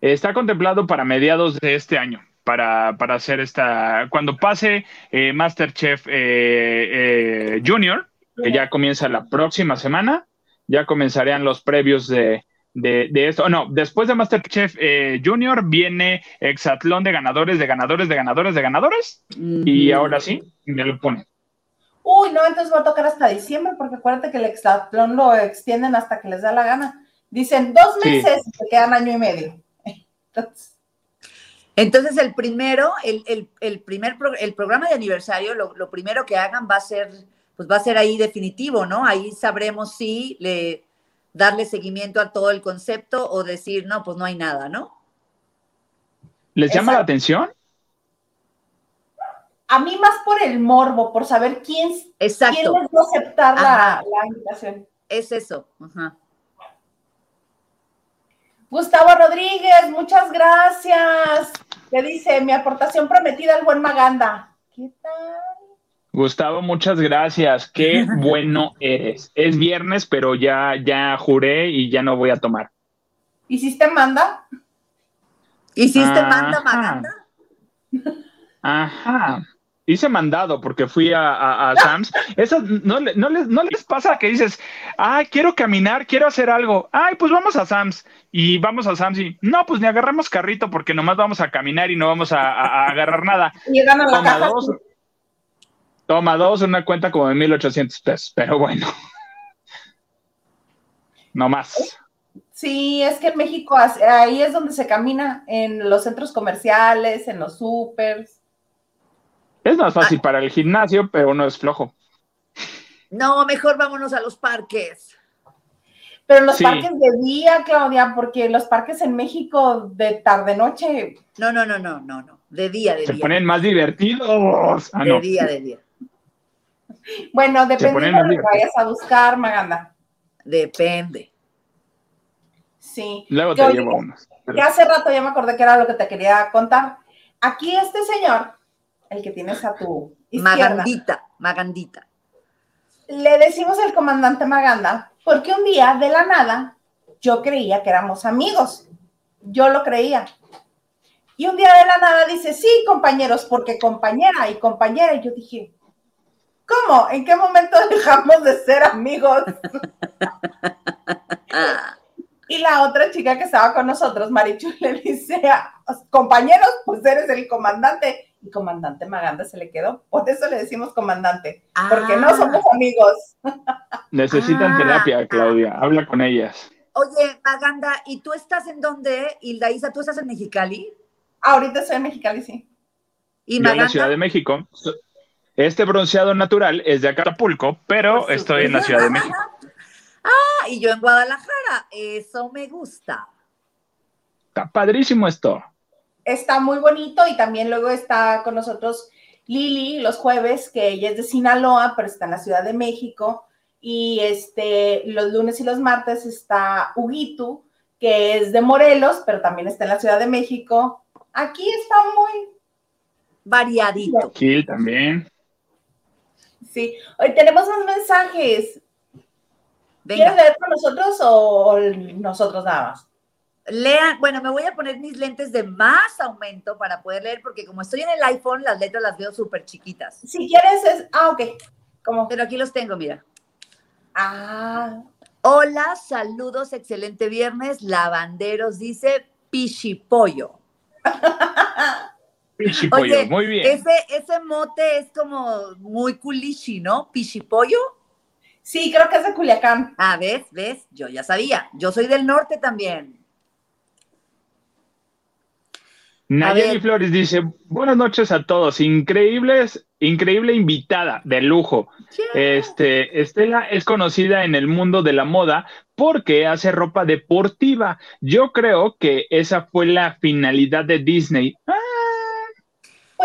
Está contemplado para mediados de este año para, para hacer esta. Cuando pase eh, Masterchef eh, eh, Junior, que ya comienza la próxima semana, ya comenzarían los previos de, de, esto. No, después de Masterchef Junior viene Exatlón de ganadores, de ganadores, de ganadores, de ganadores. Y ahora sí, me lo pone. Uy, no, entonces va a tocar hasta diciembre, porque acuérdate que el Exatlón lo extienden hasta que les da la gana. Dicen dos meses, y se quedan año y medio. Entonces, entonces, el primero, el, primer el programa de aniversario, lo, primero que hagan va a ser, pues va a ser ahí definitivo, ¿no? Ahí sabremos si le darle seguimiento a todo el concepto o decir, no, pues no hay nada, ¿no? ¿Les llama la atención? A mí más por el morbo, por saber quién, Exacto. quién les va a aceptar la, la, invitación. Es eso. Ajá. Gustavo Rodríguez, muchas gracias. ¿Qué dice? Mi aportación prometida al buen Maganda. ¿Qué tal? Gustavo, muchas gracias. Qué bueno eres. Es viernes, pero ya, ya juré y ya no voy a tomar. ¿Hiciste manda? ¿Hiciste manda, Maganda? Ajá hice mandado porque fui a, a, Sam's. Eso no, no, les, no les pasa que dices, ay, quiero caminar, quiero hacer algo. Ay, pues vamos a Sam's. Y vamos a Sam's y no, pues ni agarramos carrito porque nomás vamos a caminar y no vamos a, agarrar nada. Toma dos. Toma dos, una cuenta como de 1800 pesos, pero bueno. No más. Sí, es que en México ahí es donde se camina, en los centros comerciales, en los supers. Es más fácil para el gimnasio, pero no es flojo. No, mejor vámonos a los parques. Pero los parques de día, Claudia, porque los parques en México de tarde-noche. No, no, no, no, no, no. De día, de Se día. Se ponen más divertidos. Ah, de día, de día. Bueno, depende de lo que vayas a buscar, Maganda. Depende. Sí. Luego te llevo unos. Que hace rato ya me acordé que era lo que te quería contar. Aquí este señor, el que tienes a tu izquierda. Magandita, Magandita. Le decimos al comandante Maganda porque un día de la nada yo creía que éramos amigos. Yo lo creía. Y un día de la nada dice, sí, compañeros, porque compañera y compañera. Y yo dije, ¿cómo? ¿En qué momento dejamos de ser amigos? y la otra chica que estaba con nosotros, Marichu, le dice, compañeros, pues eres el comandante. Y comandante Maganda se le quedó. Por eso le decimos comandante, porque no somos amigos. Necesitan terapia, Claudia. Habla con ellas. Oye, Maganda, ¿y tú estás en dónde, Hilda Isa? ¿Tú estás en Mexicali? Ahorita estoy en Mexicali, sí. ¿Y Yo en la Ciudad de México. Este bronceado natural es de Acapulco, pero estoy en la Ciudad de México. Ah, y yo en Guadalajara. Eso me gusta. Está padrísimo esto. Está muy bonito y también luego está con nosotros Lili los jueves, que ella es de Sinaloa, pero está en la Ciudad de México. Y este, los lunes y los martes está Huguito, que es de Morelos, pero también está en la Ciudad de México. Aquí está muy variadito. Aquí también. Sí, hoy tenemos unos mensajes. ¿Quieres leer con nosotros o nosotros nada más? Lean, bueno, me voy a poner mis lentes de más aumento para poder leer, porque como estoy en el iPhone, las letras las veo súper chiquitas. Si quieres, es. Ah, ok. ¿Cómo? Pero aquí los tengo, mira. Ah. Hola, saludos, excelente viernes. Lavanderos dice Pichipollo. Pichipollo, muy bien. Ese, ese mote es como muy culichi, ¿no? Pichipollo. Sí, creo que es de Culiacán. Ah, ¿ves? ¿Ves? Yo ya sabía. Yo soy del norte también. Nayeli Flores dice, buenas noches a todos, increíbles, increíble invitada de lujo. Este, Estela es conocida en el mundo de la moda porque hace ropa deportiva. Yo creo que esa fue la finalidad de Disney. Ah.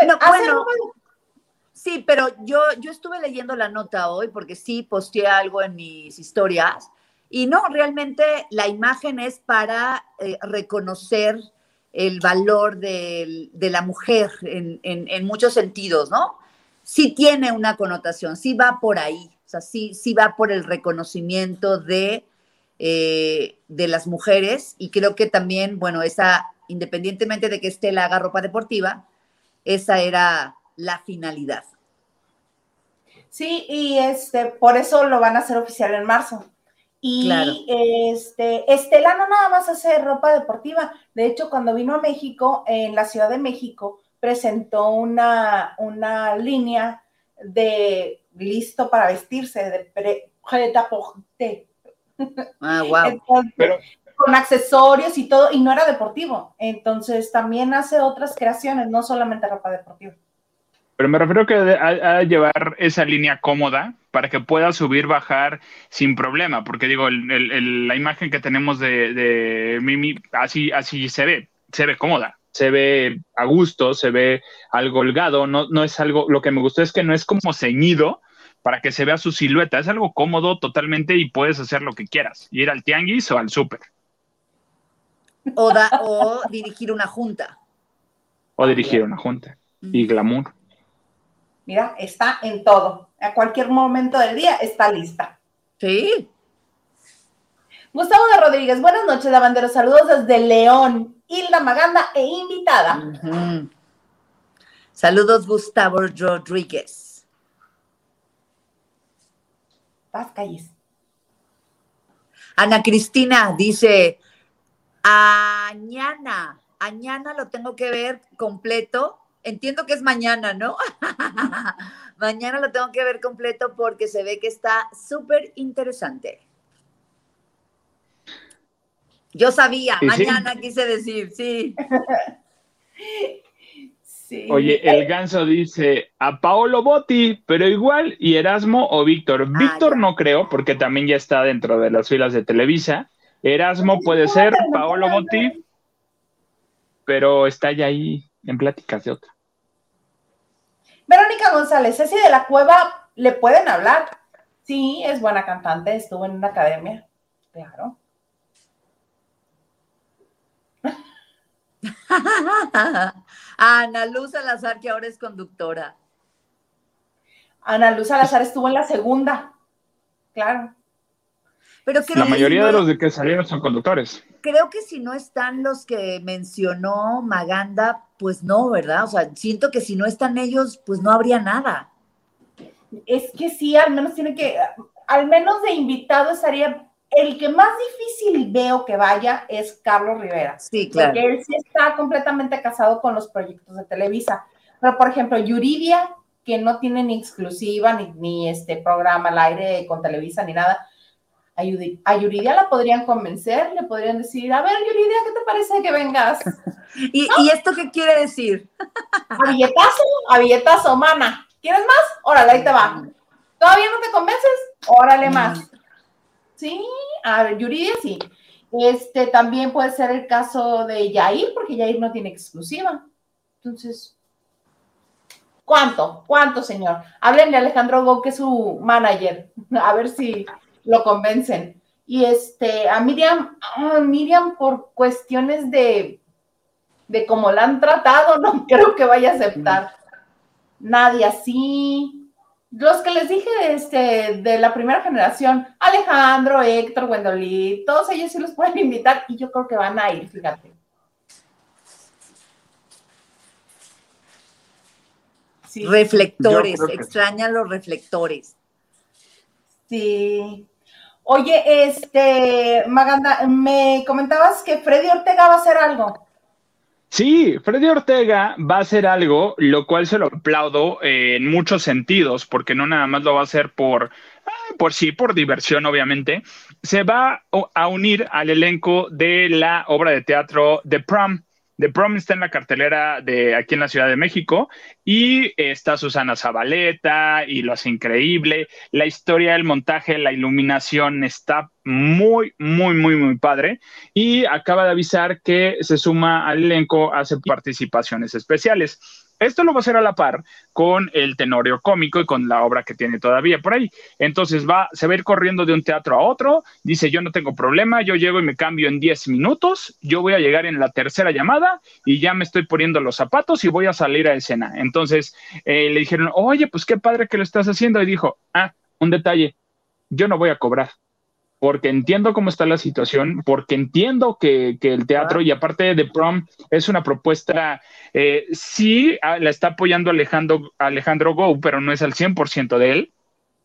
Bueno, bueno, sí, pero yo, yo estuve leyendo la nota hoy porque sí posteé algo en mis historias y no, realmente la imagen es para eh, reconocer el valor de, la mujer en, muchos sentidos, ¿no? Sí tiene una connotación, sí va por ahí, o sea, sí, sí va por el reconocimiento de, eh, de las mujeres y creo que también, bueno, esa, independientemente de que Estela haga ropa deportiva, esa era la finalidad. Sí, y este, por eso lo van a hacer oficial en marzo. Y este, Estela no nada más hace ropa deportiva. De hecho, cuando vino a México, en la Ciudad de México, presentó una, una línea de listo para vestirse, de pre, Ah, wow. con accesorios y todo, y no era deportivo. Entonces, también hace otras creaciones, no solamente ropa deportiva. Pero me refiero que a, llevar esa línea cómoda para que pueda subir, bajar sin problema, porque digo, la imagen que tenemos de, Mimi, así, así se ve, se ve cómoda, se ve a gusto, se ve algo holgado, no, no es algo, lo que me gustó es que no es como ceñido para que se vea su silueta, es algo cómodo totalmente y puedes hacer lo que quieras, ir al tianguis o al súper. O, o dirigir una junta. O dirigir una junta. Y glamour. Mira, está en todo. A cualquier momento del día está lista. Sí. Gustavo de Rodríguez, buenas noches, lavanderos. Saludos desde León. Hilda Maganda e invitada. Saludos, Gustavo Rodríguez. Paz calles. Ana Cristina dice, mañana, mañana lo tengo que ver completo entiendo que es mañana, ¿no? mañana lo tengo que ver completo porque se ve que está súper interesante. Yo sabía, mañana quise decir, sí. Oye, el ganso dice a Paolo Botti, pero igual, y Erasmo o Víctor. Ah, Víctor no creo, porque también ya está dentro de las filas de Televisa. Erasmo puede ser, Paolo Botti, pero está ya ahí en pláticas de otra. Verónica González, Ceci de la Cueva, ¿le pueden hablar? Sí, es buena cantante, estuvo en una academia, claro. Ana Luz Salazar, que ahora es conductora. Ana Luz Salazar estuvo en la segunda, claro. Pero la mayoría de los de que salieron son conductores. Creo que si no están los que mencionó Maganda, pues no, ¿verdad? O sea, siento que si no están ellos, pues no habría nada. Es que sí, al menos tiene que, al menos de invitado estaría el que más difícil veo que vaya es Carlos Rivera. Sí, claro. Porque él sí está completamente casado con los proyectos de Televisa. Pero, por ejemplo, Yuridia, que no tiene ni exclusiva, ni, ni este programa al aire con Televisa, ni nada, a, Yuridia la podrían convencer, le podrían decir, a ver, Yuridia, ¿qué te parece que vengas? ¿Y, ¿Y esto qué quiere decir? A billetazo, a billetazo, mana. ¿Quieres más? Órale, ahí te va. ¿Todavía no te convences? Órale más. Sí, a ver, Yuridia sí. Este también puede ser el caso de Yair, porque Yair no tiene exclusiva. Entonces, ¿cuánto? ¿Cuánto, señor? Háblenle a Alejandro Go, que es su manager, a ver si lo convencen. Y este, a Miriam, ah, Miriam, por cuestiones de, de cómo la han tratado, no creo que vaya a aceptar. Nadie así, los que les dije este, de la primera generación, Alejandro, Héctor, Wendolí, todos ellos sí los pueden invitar y yo creo que van a ir, fíjate. reflectores, extrañan los reflectores. Sí. Oye, este, Maganda, me comentabas que Freddy Ortega va a hacer algo. Sí, Freddy Ortega va a hacer algo, lo cual se lo aplaudo en muchos sentidos, porque no nada más lo va a hacer por, ah, por sí, por diversión, obviamente. Se va a unir al elenco de la obra de teatro The Prom. The Prom está en la cartelera de aquí en la Ciudad de México y está Susana Zabaleta y lo hace increíble. La historia del montaje, la iluminación está muy, muy, muy, muy padre. Y acaba de avisar que se suma al elenco, hace participaciones especiales. Esto lo va a hacer a la par con el tenorio cómico y con la obra que tiene todavía por ahí. Entonces va, se va a ir corriendo de un teatro a otro, dice yo no tengo problema, yo llego y me cambio en 10 minutos, yo voy a llegar en la tercera llamada y ya me estoy poniendo los zapatos y voy a salir a escena. Entonces eh, le dijeron, oye, pues qué padre que lo estás haciendo. Y dijo, ah, un detalle, yo no voy a cobrar porque entiendo cómo está la situación, porque entiendo que, el teatro, y aparte de prom, es una propuesta, eh, sí la está apoyando Alejandro, Alejandro Go, pero no es al 100% de él.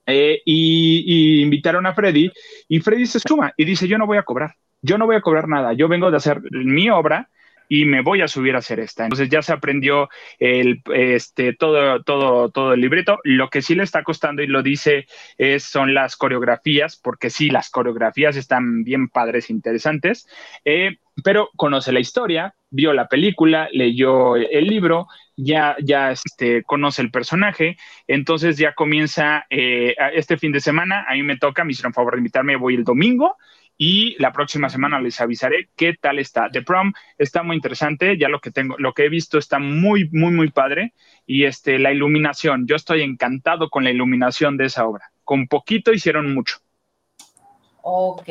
Eh, y, invitaron a Freddy, y Freddy se suma y dice, yo no voy a cobrar, yo no voy a cobrar nada, yo vengo de hacer mi obra, y me voy a subir a hacer esta. Entonces ya se aprendió el, este, todo, todo, todo el libreto. Lo que sí le está costando y lo dice es, son las coreografías, porque sí, las coreografías están bien padres, interesantes, eh, pero conoce la historia, vio la película, leyó el libro, ya, ya este, conoce el personaje, entonces ya comienza eh, este fin de semana, a mí me toca, me hicieron favor de invitarme, voy el domingo, y la próxima semana les avisaré qué tal está. The Prom está muy interesante, ya lo que tengo, lo que he visto está muy, muy, muy padre y este, la iluminación, yo estoy encantado con la iluminación de esa obra. Con poquito hicieron mucho. Ok.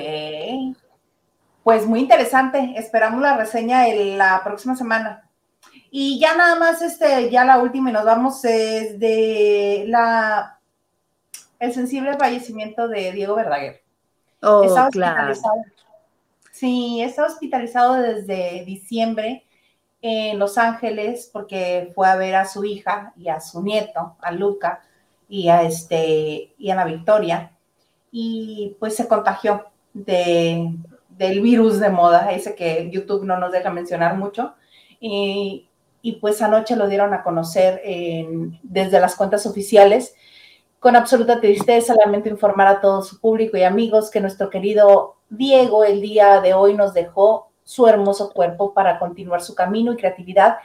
Pues muy interesante. Esperamos la reseña la próxima semana. Y ya nada más, este, ya la última y nos vamos es de la el sensible fallecimiento de Diego Verdaguer. Oh, claro. Sí, está hospitalizado desde diciembre en Los Ángeles porque fue a ver a su hija y a su nieto, a Luca y a este y a la Victoria y pues se contagió de, del virus de moda, ese que YouTube no nos deja mencionar mucho. Y, y pues anoche lo dieron a conocer desde las cuentas oficiales con absoluta tristeza, lamento informar a todo su público y amigos que nuestro querido Diego el día de hoy nos dejó su hermoso cuerpo para continuar su camino y creatividad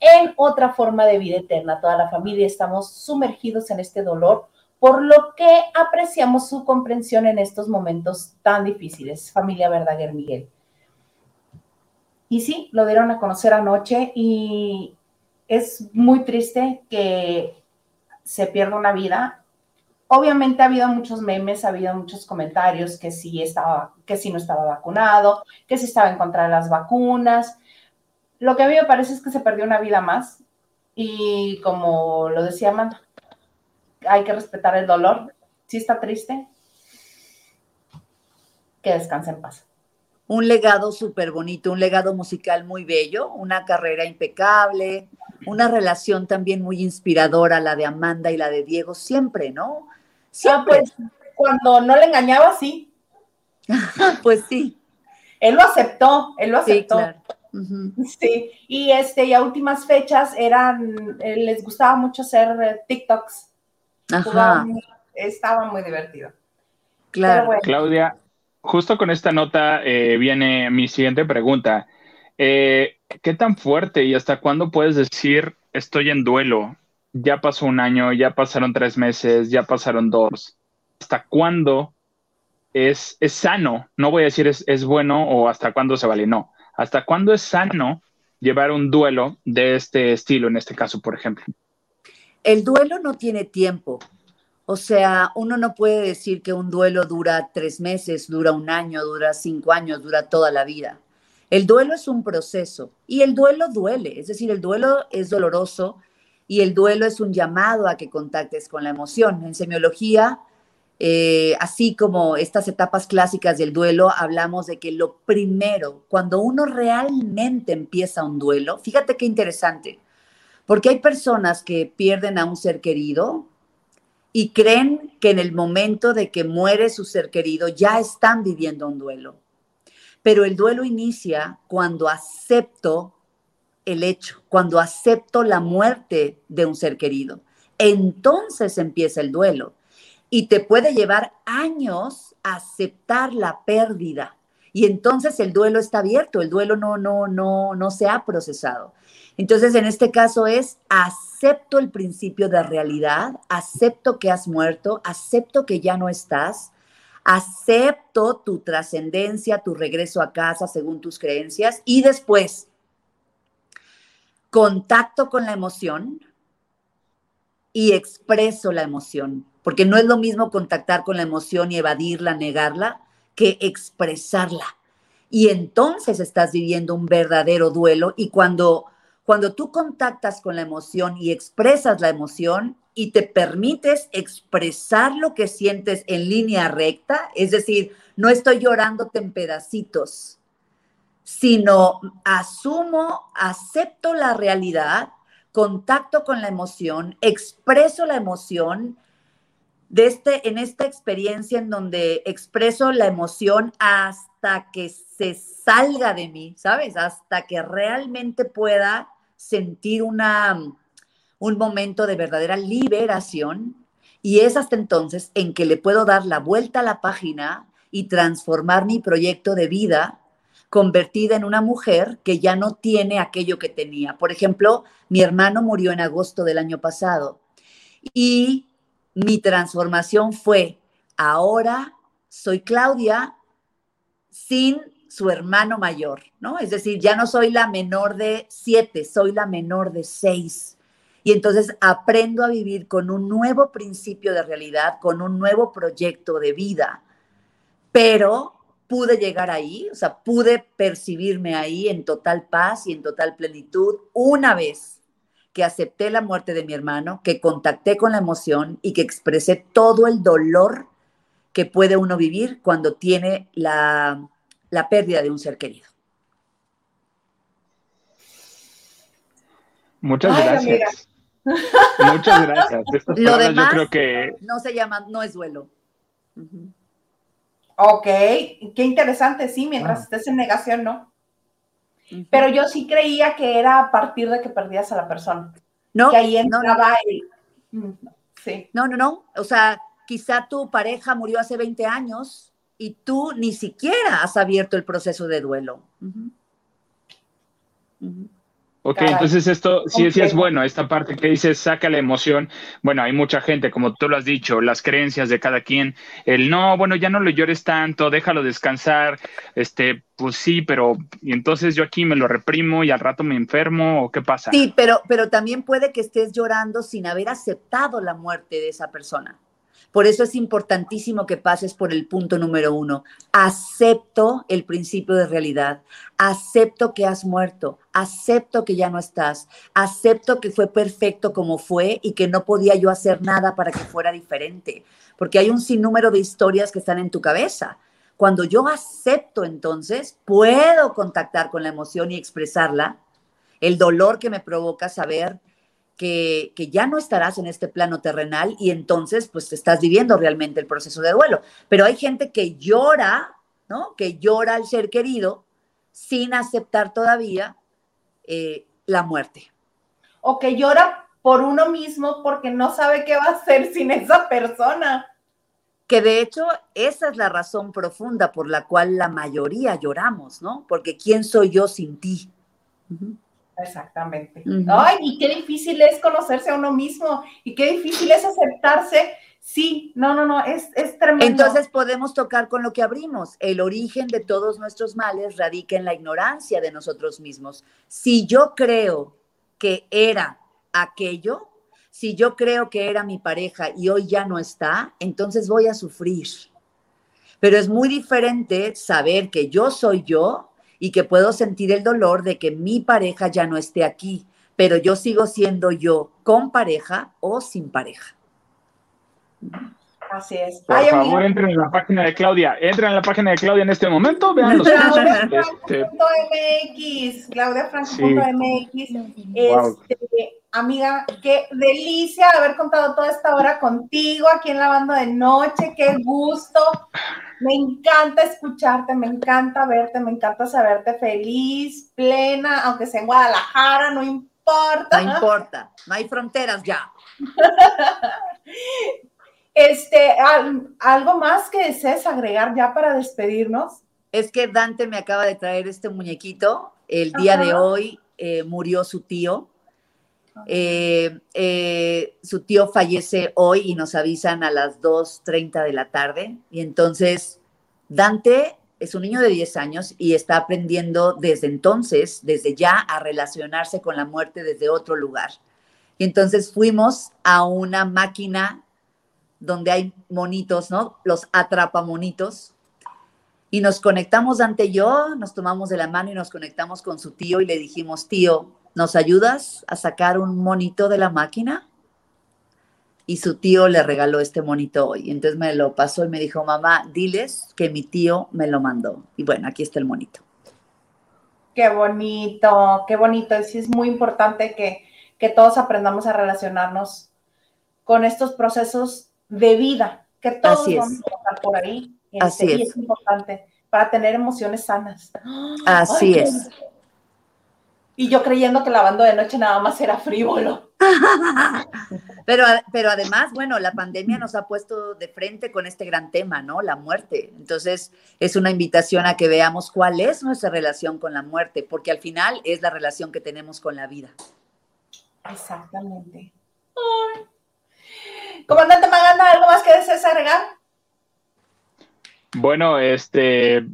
en otra forma de vida eterna. Toda la familia estamos sumergidos en este dolor, por lo que apreciamos su comprensión en estos momentos tan difíciles. Familia Verdaguer Miguel. Y sí, lo dieron a conocer anoche y es muy triste que se pierda una vida. Obviamente ha habido muchos memes, ha habido muchos comentarios que sí estaba, que sí no estaba vacunado, que sí estaba en contra de las vacunas. Lo que a mí me parece es que se perdió una vida más y como lo decía Amanda, hay que respetar el dolor. Si está triste, que descanse en paz un legado súper bonito, un legado musical muy bello, una carrera impecable, una relación también muy inspiradora, la de Amanda y la de Diego, siempre, ¿no? Siempre. Ah, pues cuando no le engañaba, sí. pues sí. Él lo aceptó, él lo aceptó. Sí, claro. Sí, y este, y a últimas fechas eran, eh, les gustaba mucho hacer eh, TikToks. Ajá. estaba muy divertido. Claro. Claudia, justo con esta nota eh, viene mi siguiente pregunta. Eh, ¿Qué tan fuerte y hasta cuándo puedes decir estoy en duelo? Ya pasó un año, ya pasaron tres meses, ya pasaron dos. ¿Hasta cuándo es, es sano? No voy a decir es, es bueno o hasta cuándo se vale, no. ¿Hasta cuándo es sano llevar un duelo de este estilo, en este caso, por ejemplo? El duelo no tiene tiempo. O sea, uno no puede decir que un duelo dura tres meses, dura un año, dura cinco años, dura toda la vida. El duelo es un proceso y el duelo duele, es decir, el duelo es doloroso y el duelo es un llamado a que contactes con la emoción. En semiología, eh, así como estas etapas clásicas del duelo, hablamos de que lo primero, cuando uno realmente empieza un duelo, fíjate qué interesante, porque hay personas que pierden a un ser querido, y creen que en el momento de que muere su ser querido ya están viviendo un duelo. Pero el duelo inicia cuando acepto el hecho, cuando acepto la muerte de un ser querido. Entonces empieza el duelo y te puede llevar años aceptar la pérdida. Y entonces el duelo está abierto, el duelo no no no no se ha procesado. Entonces, en este caso es acepto el principio de realidad, acepto que has muerto, acepto que ya no estás, acepto tu trascendencia, tu regreso a casa según tus creencias y después contacto con la emoción y expreso la emoción, porque no es lo mismo contactar con la emoción y evadirla, negarla, que expresarla. Y entonces estás viviendo un verdadero duelo y cuando cuando tú contactas con la emoción y expresas la emoción y te permites expresar lo que sientes en línea recta, es decir, no estoy llorándote en pedacitos, sino asumo, acepto la realidad, contacto con la emoción, expreso la emoción de este, en esta experiencia en donde expreso la emoción hasta que se salga de mí, ¿sabes? Hasta que realmente pueda sentir una, un momento de verdadera liberación y es hasta entonces en que le puedo dar la vuelta a la página y transformar mi proyecto de vida convertida en una mujer que ya no tiene aquello que tenía. Por ejemplo, mi hermano murió en agosto del año pasado y mi transformación fue, ahora soy Claudia sin su hermano mayor, ¿no? Es decir, ya no soy la menor de siete, soy la menor de seis. Y entonces aprendo a vivir con un nuevo principio de realidad, con un nuevo proyecto de vida. Pero pude llegar ahí, o sea, pude percibirme ahí en total paz y en total plenitud una vez que acepté la muerte de mi hermano, que contacté con la emoción y que expresé todo el dolor que puede uno vivir cuando tiene la la pérdida de un ser querido. Muchas gracias. Muchas gracias. Lo demás yo creo que... no se llama, no es duelo. Ok, qué interesante, sí, mientras ah. estés en negación, ¿no? Pero yo sí creía que era a partir de que perdías a la persona. No. Que ahí entraba no, mm, Sí. No, no, no. O sea, quizá tu pareja murió hace 20 años y tú ni siquiera has abierto el proceso de duelo. Ok, entonces esto sí, sí es bueno, esta parte que dices, saca la emoción. Bueno, hay mucha gente, como tú lo has dicho, las creencias de cada quien, el no, bueno, ya no lo llores tanto, déjalo descansar, este, pues sí, pero y entonces yo aquí me lo reprimo y al rato me enfermo, ¿o qué pasa? Sí, pero, pero también puede que estés llorando sin haber aceptado la muerte de esa persona. Por eso es importantísimo que pases por el punto número uno. Acepto el principio de realidad. Acepto que has muerto. Acepto que ya no estás. Acepto que fue perfecto como fue y que no podía yo hacer nada para que fuera diferente. Porque hay un sinnúmero de historias que están en tu cabeza. Cuando yo acepto entonces, puedo contactar con la emoción y expresarla. El dolor que me provoca saber que, ya no estarás en este plano terrenal y entonces pues estás viviendo realmente el proceso de duelo. Pero hay gente que llora, ¿no? Que llora al ser querido sin aceptar todavía eh, la muerte. O que llora por uno mismo porque no sabe qué va a hacer sin esa persona. Que de hecho esa es la razón profunda por la cual la mayoría lloramos, ¿no? Porque ¿quién soy yo sin ti? Exactamente. Ay, y qué difícil es conocerse a uno mismo y qué difícil es aceptarse. Sí, no, no, no, es, es tremendo. Entonces podemos tocar con lo que abrimos. El origen de todos nuestros males radica en la ignorancia de nosotros mismos. Si yo creo que era aquello, si yo creo que era mi pareja y hoy ya no está, entonces voy a sufrir. Pero es muy diferente saber que yo soy yo y que puedo sentir el dolor de que mi pareja ya no esté aquí, pero yo sigo siendo yo con pareja o sin pareja. Así es. Por favor, entren en la página de Claudia. Entren en la página de Claudia en este momento. Vean los ClaudiaFranco.mx. ClaudiaFranco.mx. Este, amiga, qué delicia haber contado toda esta hora contigo aquí en la banda de noche. Qué gusto. Me encanta escucharte, me encanta verte, me encanta saberte feliz, plena, aunque sea en Guadalajara, no importa. No importa, no hay fronteras ya. Este, ¿algo más que desees agregar ya para despedirnos? Es que Dante me acaba de traer este muñequito. El día de hoy eh, murió su tío. Eh, eh, su tío fallece hoy y nos avisan a las 2.30 de la tarde. Y entonces Dante es un niño de 10 años y está aprendiendo desde entonces, desde ya, a relacionarse con la muerte desde otro lugar. Y entonces fuimos a una máquina donde hay monitos, ¿no? Los atrapamonitos. Y nos conectamos Dante y yo, nos tomamos de la mano y nos conectamos con su tío y le dijimos, tío, ¿nos ayudas a sacar un monito de la máquina? Y su tío le regaló este monito hoy. Entonces me lo pasó y me dijo, mamá, diles que mi tío me lo mandó. Y bueno, aquí está el monito. Qué bonito, qué bonito. Sí es muy importante que, todos aprendamos a relacionarnos con estos procesos de vida, que todos vamos a pasar por ahí. Así este, es. Y es importante para tener emociones sanas. Así es. Y yo creyendo que lavando de noche nada más era frívolo. pero, pero además, bueno, la pandemia nos ha puesto de frente con este gran tema, ¿no? La muerte. Entonces, es una invitación a que veamos cuál es nuestra relación con la muerte, porque al final es la relación que tenemos con la vida. Exactamente. Comandante Maganda, ¿algo más que desees agregar? Bueno, este,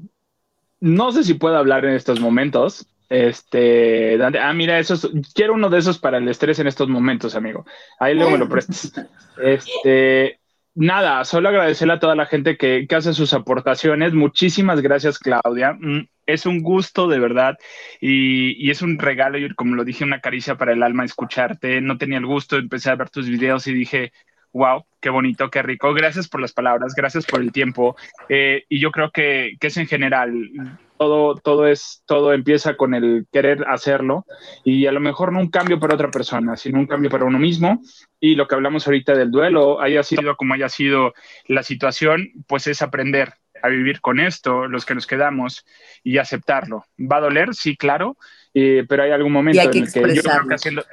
no sé si puedo hablar en estos momentos, este, ah, mira, eso quiero uno de esos para el estrés en estos momentos, amigo. Ahí luego me lo prestas. Este, nada, solo agradecerle a toda la gente que, hace sus aportaciones. Muchísimas gracias, Claudia. Mm, es un gusto, de verdad, y, y, es un regalo, y como lo dije, una caricia para el alma escucharte. No tenía el gusto, empecé a ver tus videos y dije, wow, qué bonito, qué rico. Gracias por las palabras, gracias por el tiempo. Eh, y yo creo que, que es en general todo, todo es, todo empieza con el querer hacerlo y a lo mejor no un cambio para otra persona, sino un cambio para uno mismo. Y lo que hablamos ahorita del duelo, haya sido como haya sido la situación, pues es aprender a vivir con esto, los que nos quedamos, y aceptarlo. ¿Va a doler? Sí, claro, eh, pero hay algún momento en el que yo creo que haciendo,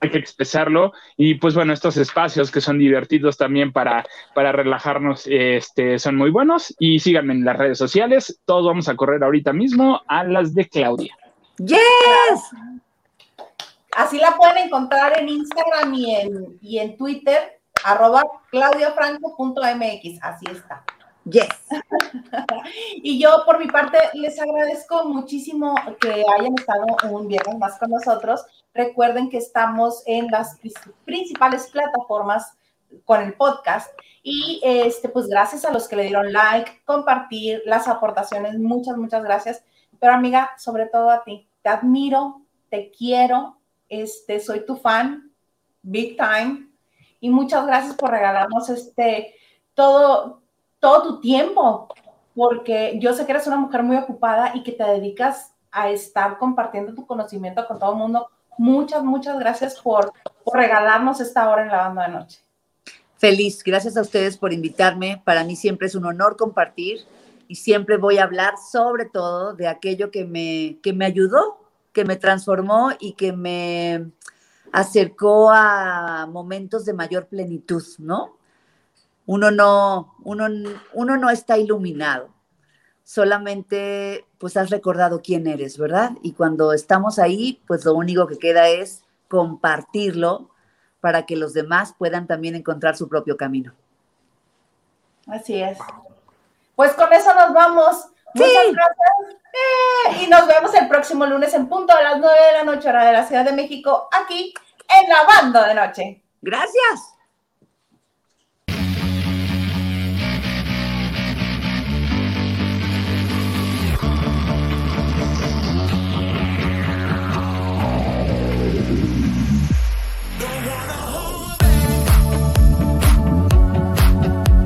hay que expresarlo y pues bueno, estos espacios que son divertidos también para, para relajarnos este, son muy buenos y síganme en las redes sociales, todos vamos a correr ahorita mismo a las de Claudia. Yes. Así la pueden encontrar en Instagram y en, y en Twitter, arroba claudiafranco.mx, así está. Yes. y yo por mi parte les agradezco muchísimo que hayan estado un viernes más con nosotros. Recuerden que estamos en las principales plataformas con el podcast y este pues gracias a los que le dieron like, compartir las aportaciones, muchas muchas gracias. Pero amiga, sobre todo a ti, te admiro, te quiero, este soy tu fan big time y muchas gracias por regalarnos este todo todo tu tiempo, porque yo sé que eres una mujer muy ocupada y que te dedicas a estar compartiendo tu conocimiento con todo el mundo. Muchas, muchas gracias por, regalarnos esta hora en la banda de noche. Feliz, gracias a ustedes por invitarme. Para mí siempre es un honor compartir y siempre voy a hablar sobre todo de aquello que me, que me ayudó, que me transformó y que me acercó a momentos de mayor plenitud, ¿no? Uno no, uno, uno no está iluminado, solamente pues has recordado quién eres, ¿verdad? Y cuando estamos ahí, pues lo único que queda es compartirlo para que los demás puedan también encontrar su propio camino. Así es. Pues con eso nos vamos. Muchas gracias. Eh, y nos vemos el próximo lunes en punto a las 9 de la noche, hora de la Ciudad de México, aquí en la banda de noche. Gracias.